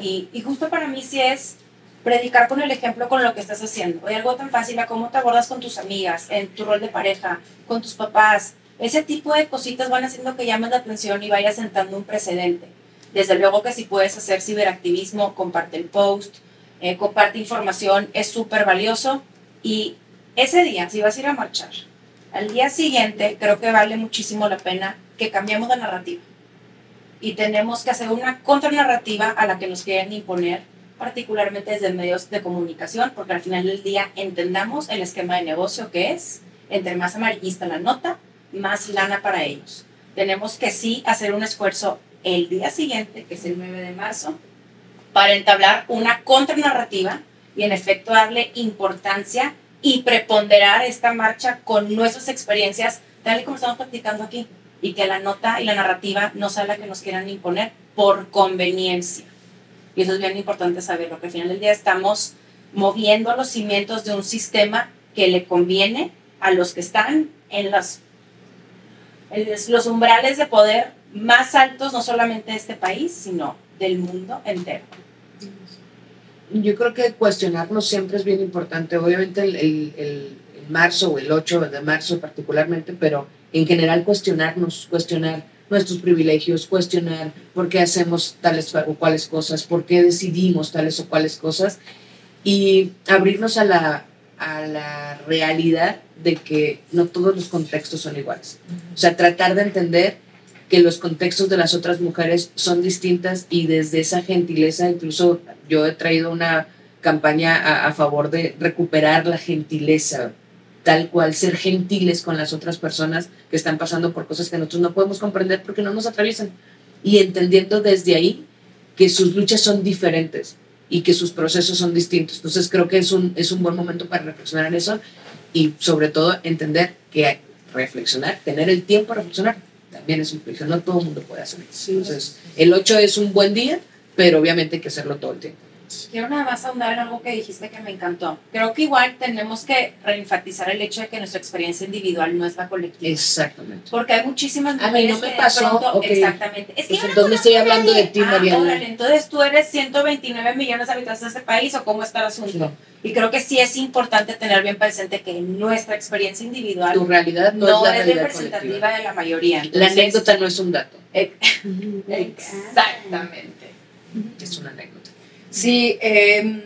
Y, y justo para mí sí es predicar con el ejemplo con lo que estás haciendo. Hay algo tan fácil a cómo te abordas con tus amigas, en tu rol de pareja, con tus papás. Ese tipo de cositas van haciendo que llames la atención y vayas sentando un precedente. Desde luego que si puedes hacer ciberactivismo, comparte el post, eh, comparte información, es súper valioso. Y ese día, si vas a ir a marchar, al día siguiente creo que vale muchísimo la pena que cambiemos la narrativa. Y tenemos que hacer una contranarrativa a la que nos quieren imponer particularmente desde medios de comunicación, porque al final del día entendamos el esquema de negocio que es, entre más amarillista la nota, más lana para ellos. Tenemos que sí hacer un esfuerzo el día siguiente, que es el 9 de marzo, para entablar una contranarrativa y en efecto darle importancia y preponderar esta marcha con nuestras experiencias, tal y como estamos practicando aquí, y que la nota y la narrativa no sea la que nos quieran imponer por conveniencia. Y eso es bien importante saberlo, que al final del día estamos moviendo los cimientos de un sistema que le conviene a los que están en los umbrales de poder más altos, no solamente de este país, sino del mundo entero. Yo creo que cuestionarnos siempre es bien importante. Obviamente el, el, el, marzo o el 8 de marzo particularmente, pero en general cuestionarnos, cuestionar nuestros privilegios, cuestionar por qué hacemos tales o cuales cosas, por qué decidimos tales o cuales cosas y abrirnos a la, a la realidad de que no todos los contextos son iguales. O sea, tratar de entender que los contextos de las otras mujeres son distintas y desde esa gentileza, incluso yo he traído una campaña a, favor de recuperar la gentileza, tal cual, ser gentiles con las otras personas que están pasando por cosas que nosotros no podemos comprender porque no nos atraviesan. Y entendiendo desde ahí que sus luchas son diferentes y que sus procesos son distintos. Entonces creo que es un, es un buen momento para reflexionar en eso y sobre todo entender que reflexionar, tener el tiempo para reflexionar, también es un privilegio. No todo el mundo puede hacer eso. Entonces, el 8 es un buen día, pero obviamente hay que hacerlo todo el tiempo. Quiero nada más ahondar en algo que dijiste que me encantó. Creo que igual tenemos que reenfatizar el hecho de que nuestra experiencia individual no es la colectiva. Exactamente. Porque hay muchísimas A mí no mujeres me que pasó, pronto- ok. Exactamente. Es que Pues no entonces estoy hablando de ti, Ah, Mariana. entonces tú eres 129 millones de habitantes de este país o cómo está el asunto. No, Y creo que sí es importante tener bien presente que nuestra experiencia individual tu realidad no, no, es la es representativa colectiva. de la mayoría. La Entonces, anécdota no es un dato, Exactamente. es una anécdota. Sí, em,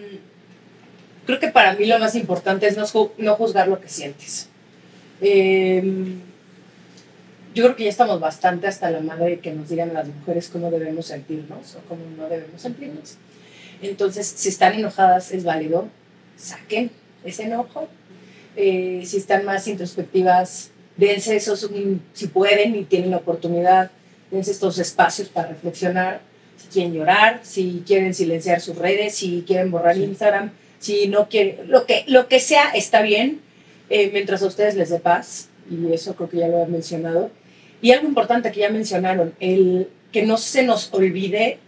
creo que para mí lo más importante es no, no juzgar lo que sientes. Em, yo creo que ya estamos bastante hasta la madre que nos digan las mujeres cómo debemos sentirnos o cómo no debemos sentirnos. Entonces, si están enojadas, es válido, saquen ese enojo. Eh, si están más introspectivas, dense esos, si pueden y tienen la oportunidad, dense estos espacios para reflexionar quieren llorar, si quieren silenciar sus redes, si quieren borrar Instagram, si no quieren, lo que, lo que sea está bien, eh, mientras a ustedes les dé paz, y eso creo que ya lo he mencionado. Y algo importante que ya mencionaron, el que no se nos olvide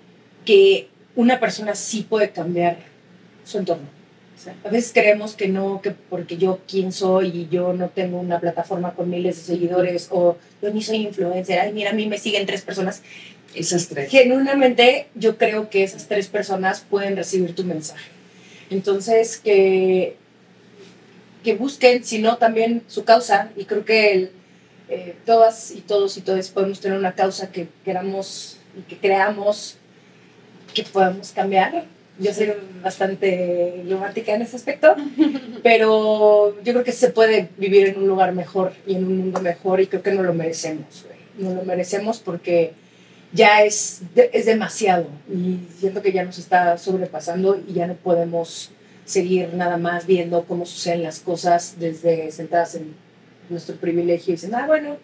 que una persona sí puede cambiar su entorno. A veces creemos que no, que porque yo quién soy y yo no tengo una plataforma con miles de seguidores o yo ni soy influencer, ay mira, a mí me siguen tres personas Esas tres. genuinamente yo creo que esas tres personas pueden recibir tu mensaje. Entonces, que, que busquen, si no, también su causa. Y creo que el, eh, todas y todos y todas podemos tener una causa que queramos y que creamos que podamos cambiar. Yo soy bastante romántica en ese aspecto, pero yo creo que se puede vivir en un lugar mejor y en un mundo mejor y creo que no lo merecemos, güey. No lo merecemos porque ya es, es demasiado y siento que ya nos está sobrepasando y ya no podemos seguir nada más viendo cómo suceden las cosas desde sentadas en nuestro privilegio y dicen, ah, bueno,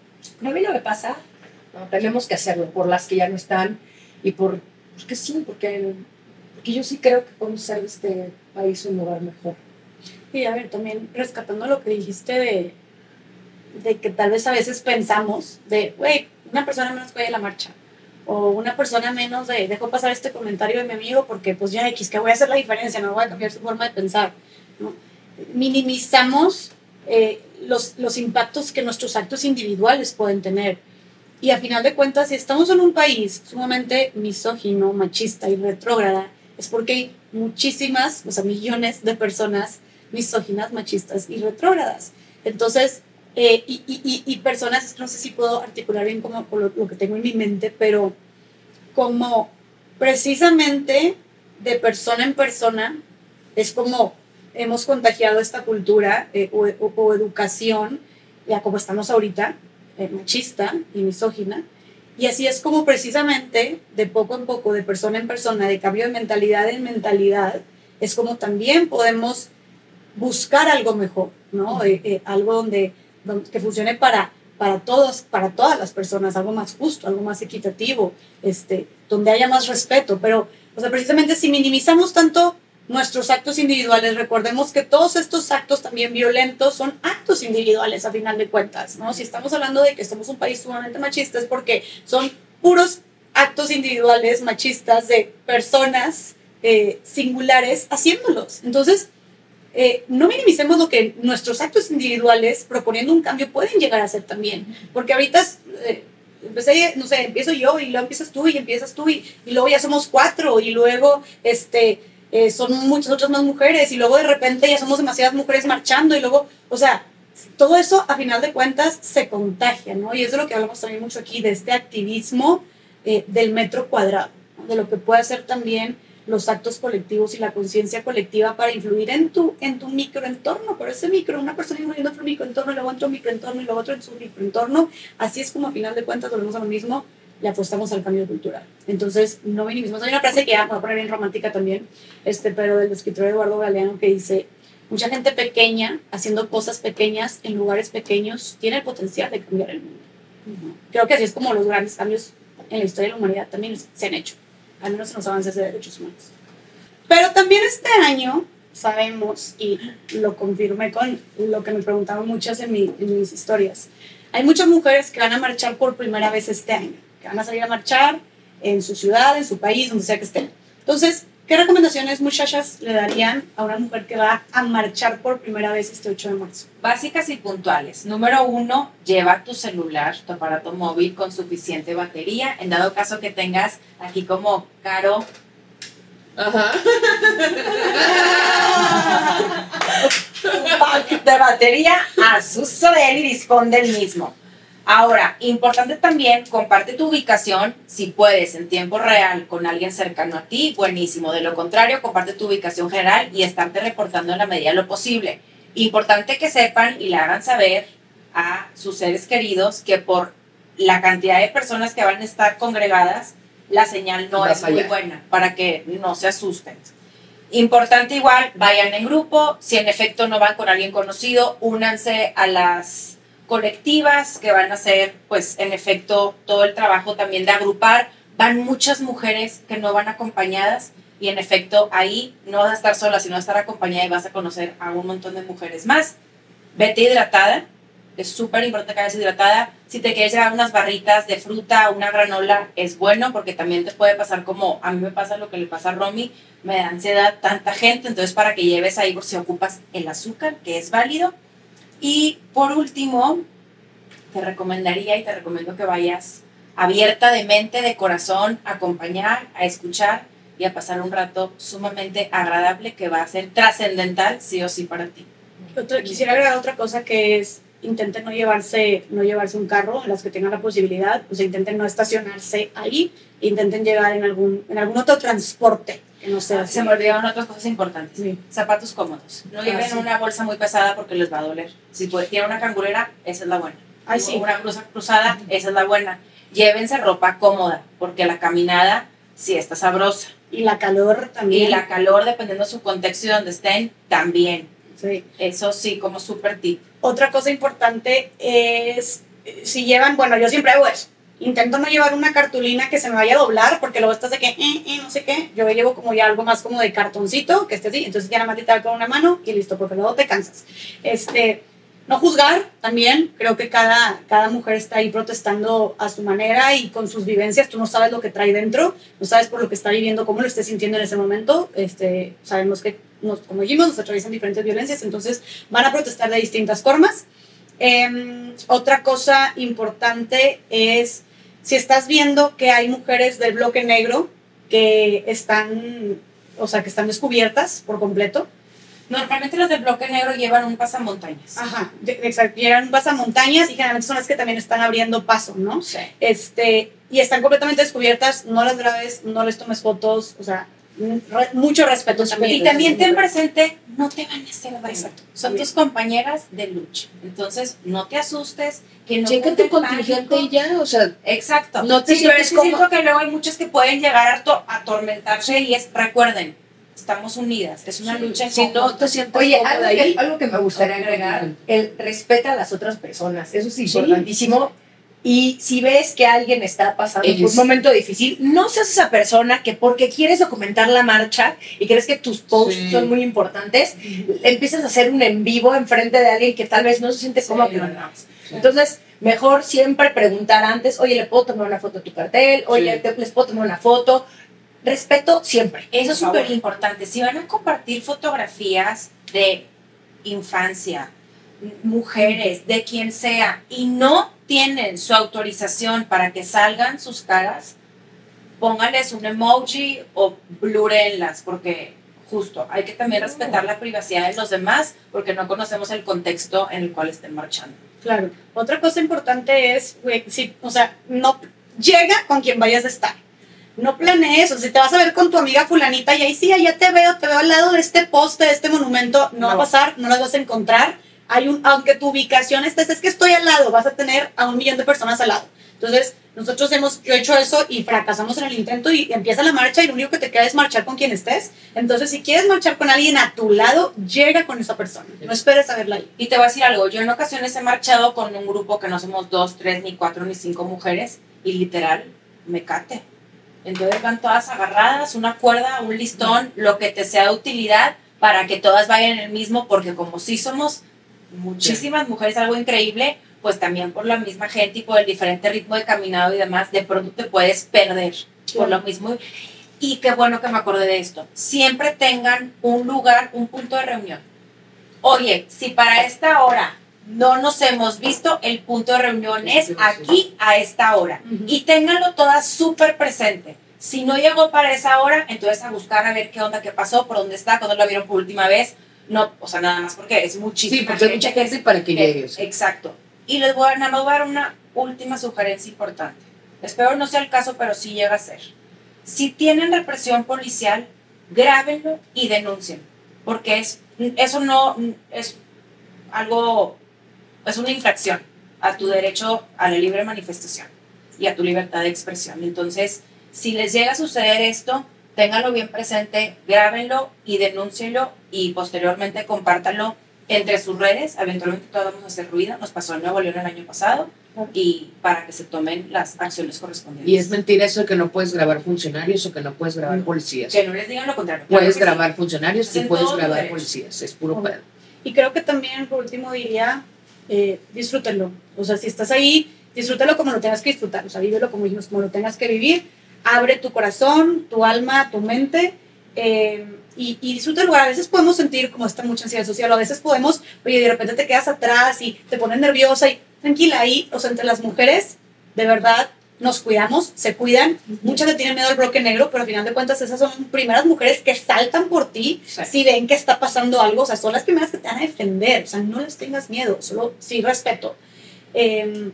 a mí no me pasa. No, tenemos que hacerlo por las que ya no están y por, porque sí, porque, porque yo sí creo que podemos hacer de este país un lugar mejor. Y a ver, también rescatando lo que dijiste de, de que tal vez a veces pensamos de, güey, una persona menos a la marcha. O una persona menos de, dejó pasar este comentario de mi amigo porque pues ya X, que voy a hacer la diferencia, no voy a cambiar su forma de pensar. ¿no? Minimizamos eh, los, los impactos que nuestros actos individuales pueden tener. Y a final de cuentas, si estamos en un país sumamente misógino, machista y retrógrada, es porque hay muchísimas, o sea, millones de personas misóginas, machistas y retrógradas. Entonces, eh, y, y, y, personas, es que no sé si puedo articular bien como, lo, lo que tengo en mi mente, pero como precisamente de persona en persona, es como hemos contagiado esta cultura eh, o, o- o educación, ya como estamos ahorita, eh, machista y misógina, y así es como precisamente de poco en poco, de persona en persona, de cambio de mentalidad en mentalidad, es como también podemos buscar algo mejor, ¿no? Eh, eh, algo donde- que funcione para, para todos, para todas las personas, algo más justo, algo más equitativo, este, donde haya más respeto. Pero, o sea, precisamente si minimizamos tanto nuestros actos individuales, recordemos que todos estos actos también violentos son actos individuales a final de cuentas, ¿no? Si estamos hablando de que somos un país sumamente machista es porque son puros actos individuales machistas de personas eh, singulares haciéndolos. Entonces, eh, no minimicemos lo que nuestros actos individuales proponiendo un cambio pueden llegar a ser también, porque ahorita eh, empecé, no sé, empiezo yo y luego empiezas tú y empiezas tú y, y luego ya somos cuatro y luego este, eh, son muchas otras más mujeres y luego de repente ya somos demasiadas mujeres marchando y luego, o sea, todo eso a final de cuentas se contagia, ¿no? Y es de lo que hablamos también mucho aquí, de este activismo eh, del metro cuadrado, de lo que puede hacer también los actos colectivos y la conciencia colectiva para influir en tu, en tu microentorno, pero ese micro, una persona influyendo en otro microentorno, y luego otro microentorno y luego otro en su microentorno, así es como a final de cuentas volvemos a lo mismo, le apostamos al cambio cultural. Entonces, no minimizamos. Hay una frase que ya me voy a poner bien romántica también, este, pero del escritor Eduardo Galeano que dice, mucha gente pequeña haciendo cosas pequeñas en lugares pequeños tiene el potencial de cambiar el mundo. Creo que así es como los grandes cambios en la historia de la humanidad también se han hecho, al menos en los avances de derechos humanos. Pero también este año sabemos, y lo confirmé con lo que me preguntaban muchas en, mi- en mis historias, hay muchas mujeres que van a marchar por primera vez este año, que van a salir a marchar en su ciudad, en su país, donde sea que estén. Entonces, ¿Qué recomendaciones, muchachas, le darían a una mujer que va a marchar por primera vez este 8 de marzo? Básicas y puntuales. Número uno, lleva tu celular, tu aparato móvil con suficiente batería. En dado caso que tengas aquí como Caro Ajá. un pack de batería a su de él y dispón del mismo. Ahora, importante también, comparte tu ubicación, si puedes, en tiempo real, con alguien cercano a ti, buenísimo. De lo contrario, comparte tu ubicación general y estarte reportando en la medida de lo posible. Importante que sepan y le hagan saber a sus seres queridos que por la cantidad de personas que van a estar congregadas, la señal no es muy buena para que no se asusten. Importante igual, vayan en grupo, si en efecto no van con alguien conocido, únanse a las colectivas que van a hacer, pues en efecto, todo el trabajo también de agrupar. Van muchas mujeres que no van acompañadas y en efecto ahí no vas a estar sola, sino vas a estar acompañada y vas a conocer a un montón de mujeres más. Vete hidratada, es súper importante que vayas hidratada. Si te quieres llevar unas barritas de fruta, una granola, es bueno porque también te puede pasar como a mí me pasa lo que le pasa a Romy, me da ansiedad tanta gente, entonces para que lleves ahí por si ocupas el azúcar, que es válido. Y por último, te recomendaría y te recomiendo que vayas abierta de mente, de corazón, a acompañar, a escuchar y a pasar un rato sumamente agradable que va a ser trascendental sí o sí para ti. Otra- quisiera agregar otra cosa que es intenten no llevarse, no llevarse un carro, las que tengan la posibilidad, pues intenten no estacionarse ahí, intenten llegar en algún, en algún otro transporte que no sea así. Se me olvidaron otras cosas importantes. Sí. Zapatos cómodos. No Ah, lleven sí. una bolsa muy pesada porque les va a doler. Si tienen una cangurera, esa es la buena. Ay, sí. Una blusa cruzada, esa es la buena. Llévense ropa cómoda porque la caminada sí está sabrosa. Y la calor también. Y la calor, dependiendo de su contexto y donde estén, también. Sí. Eso sí, como súper tip. Otra cosa importante es, eh, si llevan, bueno, yo siempre hago eso. Intento no llevar una cartulina que se me vaya a doblar, porque luego estás de que, eh, eh, no sé qué. Yo llevo como ya algo más como de cartoncito, que esté así. Entonces ya nada más te con una mano y listo, porque luego te cansas. Este, no juzgar también. Creo que cada, cada mujer está ahí protestando a su manera y con sus vivencias. Tú no sabes lo que trae dentro, no sabes por lo que está viviendo, cómo lo esté sintiendo en ese momento. Este, sabemos que, nos, como dijimos, nos atraviesan diferentes violencias, entonces van a protestar de distintas formas. Em, otra cosa importante es si estás viendo que hay mujeres del bloque negro que están, o sea, que están descubiertas por completo. Normalmente los del bloque negro llevan un pasamontañas. Ajá, exacto. Llegan pasamontañas y generalmente son las que también están abriendo paso, ¿no? Sí. Este, y están completamente descubiertas, no las grabes, no les tomes fotos, o sea, re- mucho respeto también. Y también ten presente, no te van a hacer daño. Exacto. Son Bien. tus compañeras de lucha. Entonces, no te asustes, que no Checa tu contingente pánico. y ya, o sea, Exacto. No te sí, pero sientes es que como- siento que luego hay muchas que pueden llegar a to- a atormentarse y es, recuerden, estamos unidas, es una lucha en si no te sientes Oye, algo ahí, que, algo que me gustaría agregar, el respeta a las otras personas, eso es importantísimo. Y si ves que alguien está pasando por Eres- un momento difícil, no seas esa persona que porque quieres documentar la marcha y crees que tus posts Sí. son muy importantes, empiezas a hacer un en vivo enfrente de alguien que tal vez no se siente Sí, cómodo que lo hagas. Entonces, mejor siempre preguntar antes, oye, ¿le puedo tomar una foto a tu cartel? Oye, Sí. ¿te- ¿les puedo tomar una foto? Respeto siempre. Eso es por súper importante. Si van a compartir fotografías de infancia, mujeres, de quien sea, y no tienen su autorización para que salgan sus caras, pónganles un emoji o blurrenlas, porque justo hay que también respetar la privacidad de los demás, porque no conocemos el contexto en el cual estén marchando. Claro. Otra cosa importante es, güey, si, o sea, no llega con quien vayas a estar. No planees, o sea, si te vas a ver con tu amiga fulanita y ahí sí, ya te veo, te veo al lado de este poste, de este monumento, no, va a No. pasar, no las vas a encontrar. Hay un, aunque tu ubicación estés, es que estoy al lado, vas a tener a un millón de personas al lado. Entonces, nosotros hemos, yo he hecho eso y fracasamos en el intento y empieza la marcha y lo único que te queda es marchar con quien estés. Entonces, si quieres marchar con alguien a tu lado, llega con esa persona. No esperes a verla ahí. Y te voy a decir algo, yo en ocasiones he marchado con un grupo que no somos dos, tres, ni cuatro, ni cinco mujeres, y literal, me cate. Entonces van todas agarradas, una cuerda, un listón, lo que te sea de utilidad para que todas vayan en el mismo, porque como sí somos muchísimas mujeres, algo increíble, pues también por la misma gente y por el diferente ritmo de caminado y demás, de pronto te puedes perder por lo mismo. Y qué bueno que me acordé de esto. Siempre tengan un lugar, un punto de reunión. Oye, si para esta hora no nos hemos visto, el punto de reunión es aquí a esta hora. Y ténganlo todas súper presente. Si no llegó para esa hora, entonces a buscar a ver qué onda, qué pasó, por dónde está, cuándo lo vieron por última vez. No, o sea, nada más porque es muchísimo. Sí, porque hay mucha gente para que llegue. Exacto. Y les voy a, nada más dar una última sugerencia importante. Espero no sea el caso, pero sí llega a ser. Si tienen represión policial, grábenlo y denuncien. Porque es, eso no es algo, es una infracción a tu derecho a la libre manifestación y a tu libertad de expresión. Entonces, si les llega a suceder esto, ténganlo bien presente, grábenlo y denúncienlo y posteriormente compártanlo entre sus redes. Eventualmente todos vamos a hacer ruido. Nos pasó en Nuevo León el año pasado y para que se tomen las acciones correspondientes. Y es mentira eso que no puedes grabar funcionarios o que no puedes grabar Mm. policías. Que no les digan lo contrario. Claro Puedes sí. grabar funcionarios y puedes grabar policías. Es puro pedo. Y creo que también, por último, diría, eh, disfrútenlo. O sea, si estás ahí, disfrútalo como lo tengas que disfrutar. O sea, vívelo como dijimos, como lo tengas que vivir. Abre tu corazón, tu alma, tu mente. eh, y, y disfruta el lugar. A veces podemos sentir como esta mucha ansiedad social, o a veces podemos, oye, de repente te quedas atrás y te pones nerviosa y tranquila ahí, o sea, entre las mujeres, de verdad, nos cuidamos, se cuidan. Muchas le tienen miedo al bloque negro, pero al final de cuentas esas son primeras mujeres que saltan por ti Sí. si ven que está pasando algo, o sea, son las primeras que te van a defender, o sea, no les tengas miedo, solo sí respeto. Eh,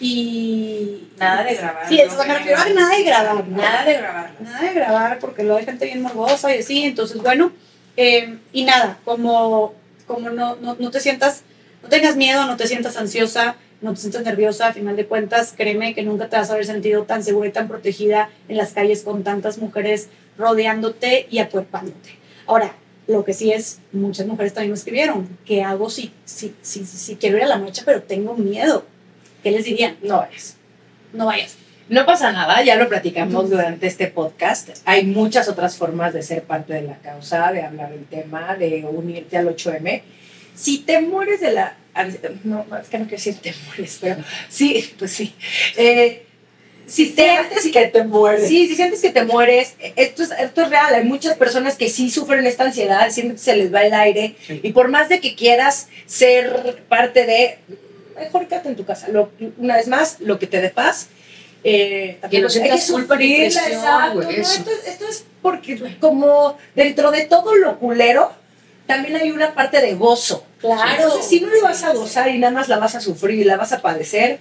y... Nada de grabar. Sí, eso me refiero a que nada de grabar. Nada de grabar. Nada de grabar, porque luego hay gente bien morbosa y así, entonces, bueno, eh, y nada, como, como no, no, no te sientas, no tengas miedo, no te sientas ansiosa, no te sientas nerviosa, a final de cuentas, créeme que nunca te vas a haber sentido tan segura y tan protegida en las calles con tantas mujeres rodeándote y acuerpándote. Ahora, lo que sí es, muchas mujeres también me escribieron, ¿qué hago si, si, si, si, si quiero ir a la marcha pero tengo miedo? ¿Qué les dirían? No vayas. No vayas. No pasa nada, ya lo platicamos durante este podcast. Hay muchas otras formas de ser parte de la causa, de hablar del tema, de unirte al 8M. Si te mueres de la... No, es que no quiero decir te mueres, pero sí, pues sí. Eh, si sientes que te mueres. Sí, si sientes que te mueres, esto es, esto es real. Hay muchas personas que sí sufren esta ansiedad, sienten que se les va el aire. Sí. Y por más de que quieras ser parte de, mejor quédate en tu casa. Lo- una vez más, lo que te dé paz. Eh, Que no sientas culpa. Esto, es- esto es porque como dentro de todo lo culero, también hay una parte de gozo. Entonces, si no lo vas a gozar y nada más la vas a sufrir y la vas a padecer,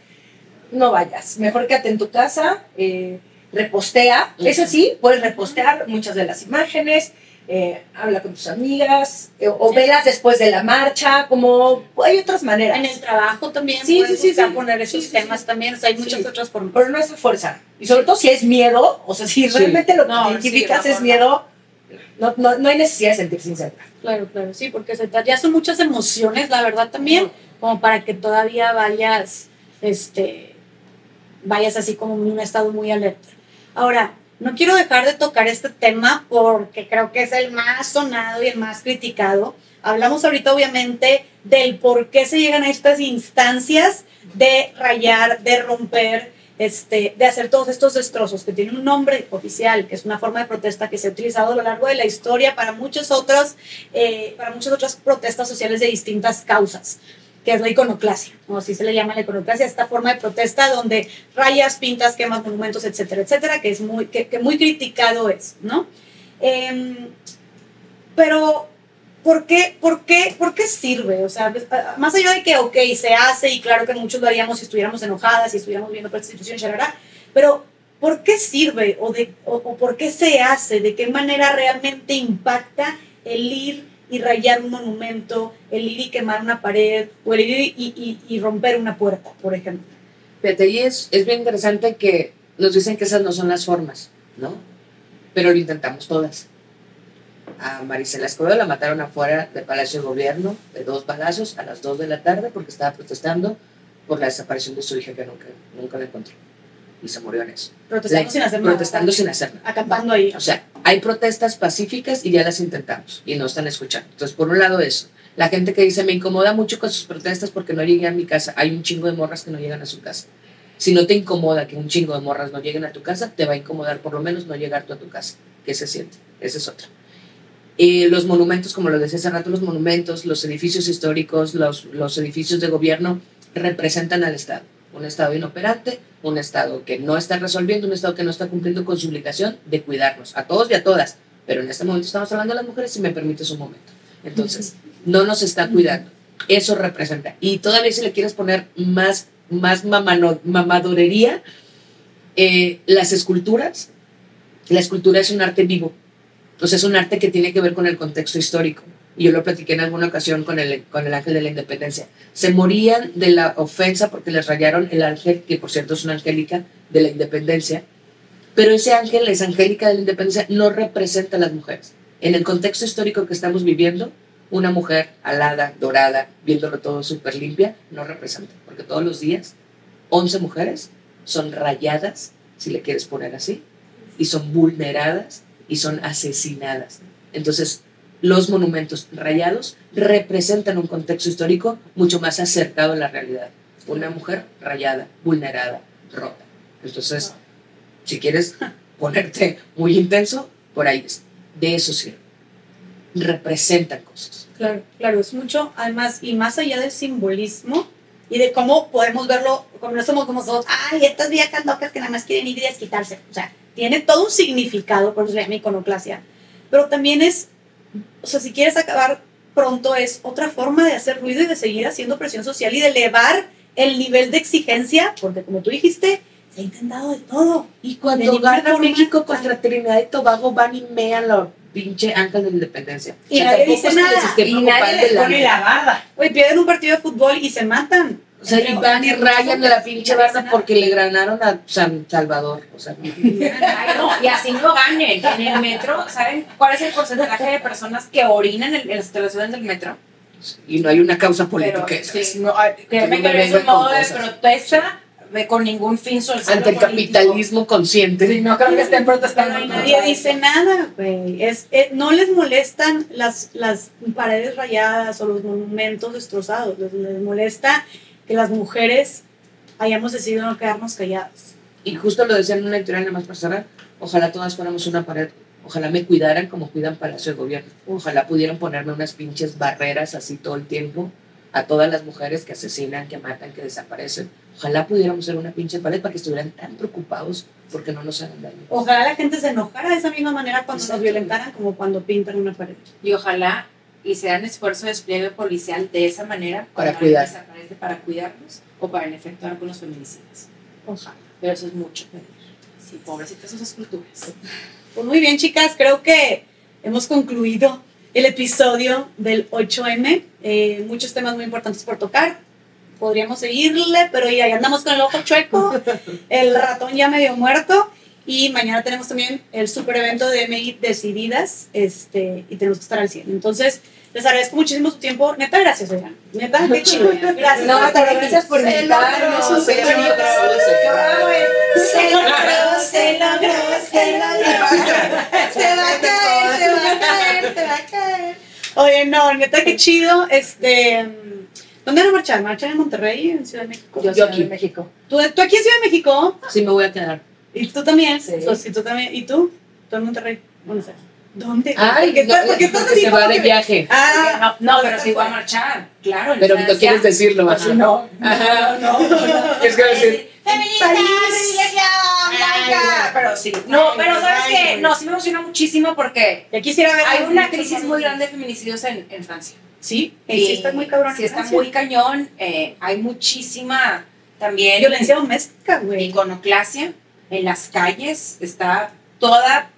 no vayas. Mejor quédate en tu casa, eh, repostea. Eso sí, puedes repostear muchas de las imágenes, eh, habla con tus amigas, eh, o velas después de la marcha, como hay otras maneras. En el trabajo también Sí, puedes sí, sí, buscar sí. poner esos Sí, sí, temas sí. también, o sea, hay muchas Sí. otras formas. Pero no es a fuerza. Y sobre todo si es miedo, o sea, si Sí. realmente lo que No, identificas sí, es miedo, no, no, no hay necesidad de sentirse insegura. Claro, claro, sí, porque ya son muchas emociones, la verdad también, como para que todavía vayas, este, vayas así como en un estado muy alerta. Ahora, no quiero dejar de tocar este tema porque creo que es el más sonado y el más criticado. Hablamos ahorita obviamente del por qué se llegan a estas instancias de rayar, de romper, este, de hacer todos estos destrozos, que tienen un nombre oficial, que es una forma de protesta que se ha utilizado a lo largo de la historia para muchos otros, eh, para muchas otras protestas sociales de distintas causas, que es la iconoclasia, o así se le llama la iconoclasia, esta forma de protesta donde rayas, pintas, quemas monumentos, etcétera, etcétera, que es muy, que, muy criticado es, ¿no? Em, pero ¿por qué, por, qué, ¿por qué sirve? O sea, pues, más allá de que, ok, se hace y claro que muchos lo haríamos si estuviéramos enojadas, si estuviéramos viendo prostitución, sharara, pero ¿por qué sirve o, de, o por qué se hace? ¿De qué manera realmente impacta el ir y rayar un monumento, el ir y quemar una pared o el ir y, y- y romper una puerta, por ejemplo? Fíjate, y es, es bien interesante que nos dicen que esas no son las formas, ¿no? Pero lo intentamos todas. A Marisela Escobedo la mataron afuera del Palacio de Gobierno de dos balazos a las 2 de la tarde porque estaba protestando por la desaparición de su hija que nunca, nunca la encontró. Y se murió en eso. Protestando sin hacer nada. Protestando sin hacer nada. Acampando ahí. O sea, hay protestas pacíficas y ya las intentamos y no están escuchando. Entonces, por un lado eso. La gente que dice, me incomoda mucho con sus protestas porque no llegué a mi casa. Hay un chingo de morras que no llegan a su casa. Si no te incomoda que un chingo de morras no lleguen a tu casa, te va a incomodar por lo menos no llegar tú a tu casa. ¿Qué se siente? Esa es otra. Eh, los monumentos, como lo decía hace rato, los monumentos, los edificios históricos, los, los edificios de gobierno representan al Estado. Un Estado inoperante, un Estado que no está resolviendo, un Estado que no está cumpliendo con su obligación de cuidarnos, a todos y a todas. Pero en este momento estamos hablando de las mujeres, si me permites un momento. Entonces, no nos está cuidando. Eso representa. Y todavía si le quieres poner más, más mamano- mamadorería, eh, las esculturas, la escultura es un arte vivo. Entonces es un arte que tiene que ver con el contexto histórico. Y yo lo platiqué en alguna ocasión con el, con el ángel de la independencia. Se morían de la ofensa porque les rayaron el ángel, que por cierto es una angélica de la independencia. Pero ese ángel, esa angélica de la independencia, no representa a las mujeres. En el contexto histórico que estamos viviendo, una mujer alada, dorada, viéndolo todo súper limpia, no representa. Porque todos los días, 11 mujeres son rayadas, si le quieres poner así, y son vulneradas y son asesinadas. Entonces, los monumentos rayados representan un contexto histórico mucho más acercado a la realidad. Una mujer rayada, vulnerada, rota. Entonces, si quieres ponerte muy intenso, por ahí es. De eso sirve. Representan cosas. Claro, claro, es mucho, además, y más allá del simbolismo y de cómo podemos verlo, como no somos como nosotros, ay, estas viejas locas que nada más quieren ir y desquitarse. O sea, tiene todo un significado, por eso se llama iconoclasia. Pero también es, o sea, si quieres acabar pronto, es otra forma de hacer ruido y de seguir haciendo presión social y de elevar el nivel de exigencia, porque como tú dijiste, se ha intentado de todo. Y cuando gana México contra Trinidad y Tobago, van y mean la pinche ángel de la independencia. Y nadie tampoco dice es que nada. Y nadie les pone la barda. Oye, pierden un partido de fútbol y se matan. O sea, y van y rayan de la pinche dice porque le ganaron a San Salvador. O sea, no, y así no ganen. En el metro, ¿saben cuál es el porcentaje de personas que orinan en, en las instalaciones del metro? y no hay una causa política. Pero, sí, no, ay, créeme no que me no es un modo de cosas. protesta de- con ningún fin social. Ante el capitalismo consciente. Sí, no creo que estén protestando. Pero nadie dice nada, güey. Es, eh, no les molestan las, las paredes rayadas o los monumentos destrozados. Les, les molesta que las mujeres hayamos decidido no quedarnos calladas. Y justo lo decía en una editorial nada más cerrar, ojalá todas fuéramos una pared, ojalá me cuidaran como cuidan Palacio de Gobierno, ojalá pudieran ponerme unas pinches barreras así todo el tiempo a todas las mujeres que asesinan, que matan, que desaparecen, ojalá pudiéramos ser una pinche pared para que estuvieran tan preocupados porque no nos hagan daño. Ojalá la gente se enojara de esa misma manera cuando nos violentaran como cuando pintan una pared. Y ojalá hicieran esfuerzo de despliegue policial de esa manera Para cuando cuidar. desaparece, para cuidarnos o para en efecto dar con los feminicidios. Ojalá. Pero eso es mucho pedir. Sí, pobrecitas sus esculturas. Pues muy bien, chicas, creo que hemos concluido el episodio del 8M. Eh, muchos temas muy importantes por tocar. Podríamos seguirle, pero ya, ya andamos con el ojo chueco. El ratón ya medio muerto. Y mañana tenemos también el super evento de MI Decididas. Este, y tenemos que estar al 100. Entonces, les agradezco muchísimo su tiempo. Neta, gracias, oigan. Neta, qué chido. Gracias No, por estar aquí. gracias por invitarnos. se logró. Se logró, se logró, se logró. Se va a caer, se va a caer, se va a caer. Oye, no, neta, qué chido. Este, ¿Dónde van a marchar? ¿Marchan en Monterrey en Ciudad de México? Yo Yo aquí. aquí en México. ¿Tú, tú aquí en Ciudad de México? Sí me voy a quedar. ¿Y tú también? Sí. Sí, tú también. ¿Y tú? ¿Tú en Monterrey? Bueno, sé. ¿Dónde? Ay, ¿Por qué no, estás, por qué estás así se va de viaje. Ah, No, no, pero sí voy a marchar. Claro, Pero no quieres decirlo, Pues ajá. sí, no. Ajá, no, no. Es que decir, ¡Feministas! ¡Blanca! Pero sí. No, pero ¿sabes Ay, qué? No, sí me emociona muchísimo porque Ya quisiera ver. hay una crisis muy grande de feminicidios en, en Francia. Sí, y sí está muy cabrón. Sí está muy cañón. eh, hay muchísima también Violencia doméstica, güey. iconoclasia en las calles. Está toda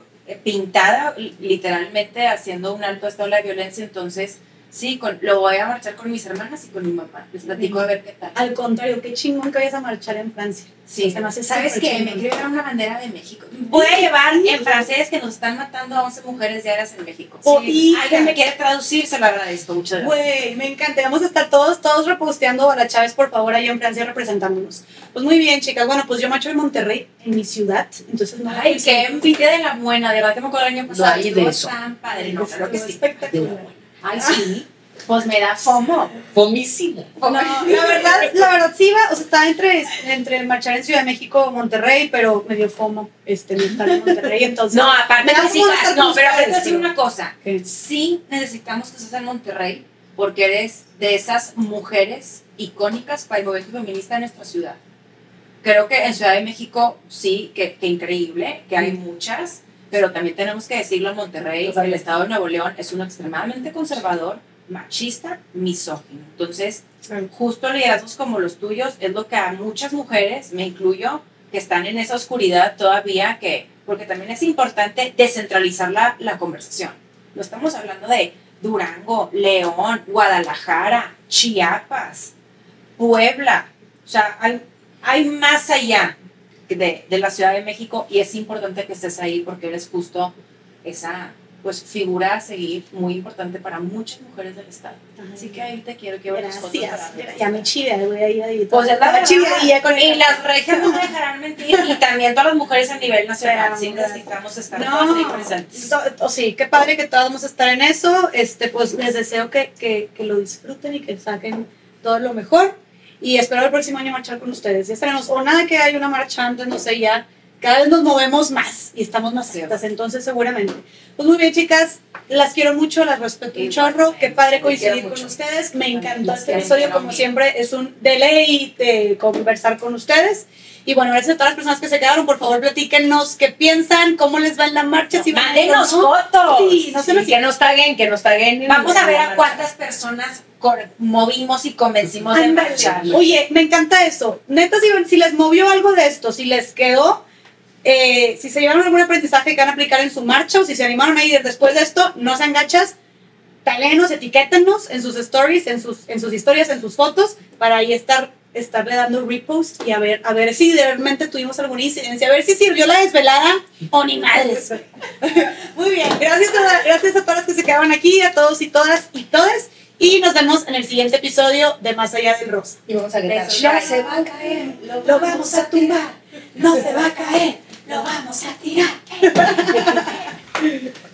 pintada, li- literalmente haciendo un alto de la violencia. Entonces, sí, con, lo voy a marchar con mis hermanas y con mi mamá. Les platico a ver qué tal. Al contrario, qué chingón que vayas a marchar en Francia. Sí, se me hace ¿sabes qué? Me quiero llevar una bandera de México. Voy a llevar en francés que nos están matando a 11 mujeres diarias en México. Oh, hija. alguien me quiere traducir, se lo agradezco. Muchas gracias. Güey, me encanta. Vamos a estar todos, todos reposteando a la Chávez, por favor, allá en Francia representándonos. Pues muy bien, chicas. Bueno, pues yo marcho en Monterrey, en mi ciudad. Entonces no. Ay, qué envidia de la buena, de verdad que me acuerdo el año pasado. hay de eso. tan padre, no, creo que sí. Espectacular. Ay, sí. Pues me da fomo. Fomísimo. No, la verdad, la verdad sí iba, o sea, estaba entre, entre marchar en Ciudad de México o Monterrey, pero me dio fomo este, no estar en Monterrey, entonces. No, aparte necesitas, no, pero ustedes, voy a decir una cosa. ¿Qué? Sí necesitamos que estés en Monterrey porque eres de esas mujeres icónicas para el movimiento feminista de nuestra ciudad. Creo que en Ciudad de México sí, que, que increíble, que hay muchas, pero también tenemos que decirlo en Monterrey, el estado de Nuevo León es uno extremadamente conservador, machista, misógino. Entonces, justo liderazgos como los tuyos es lo que a muchas mujeres, me incluyo, que están en esa oscuridad todavía, que, porque también es importante descentralizar la, la conversación. No estamos hablando de Durango, León, Guadalajara, Chiapas, Puebla. O sea, hay, hay más allá de, de la Ciudad de México y es importante que estés ahí porque eres justo esa pues figura a seguir muy importante para muchas mujeres del estado. Así que ahí te quiero, ver tus fotos Gracias. para Ya me chive, voy a ir ahí. pues es la verdad. chiveadilla con Y las regias no me dejarán mentir. Y también todas las mujeres a nivel nacional. Sí necesitamos estar No, todas ahí presentes. to- o sí, qué padre que todos vamos a estar en eso. Este, pues les deseo que, que, que lo disfruten y que saquen todo lo mejor. Y espero el próximo año marchar con ustedes. Ya estaremos, o nada que haya una marcha antes, no sé, ya. Cada vez nos movemos más y estamos más cerca, entonces seguramente. Pues muy bien, chicas, las quiero mucho, las respeto un chorro. Qué padre coincidir con ustedes. Me encantó este episodio, como siempre, es un deleite conversar con ustedes. Y bueno, gracias a todas las personas que se quedaron. Por favor, platíquenos qué piensan, cómo les va en la marcha. si Mándenos no. fotos. Sí, no se nos que nos taguen, que nos taguen. Vamos a ver a cuántas personas movimos y convencimos de marchar. Oye, me encanta eso. Neta, si, si les movió algo de esto, si les quedó, eh, si se llevaron algún aprendizaje que van a aplicar en su marcha o si se animaron a ir después de esto, no sean gachas, taguenos, etiquétenos en sus stories, en sus, en sus historias, en sus fotos, para ahí estar estarle dando repost y a ver, a ver si realmente tuvimos alguna incidencia, a ver si sirvió la desvelada o ni madres. Muy bien, gracias a, gracias a todas las que se quedaron aquí, a todos y todas y todes, y nos vemos en el siguiente episodio de Más Allá del Rosa. Y vamos a gritar. Besos. No se va a caer. Lo vamos a tumbar, no se va a caer, lo vamos a tirar.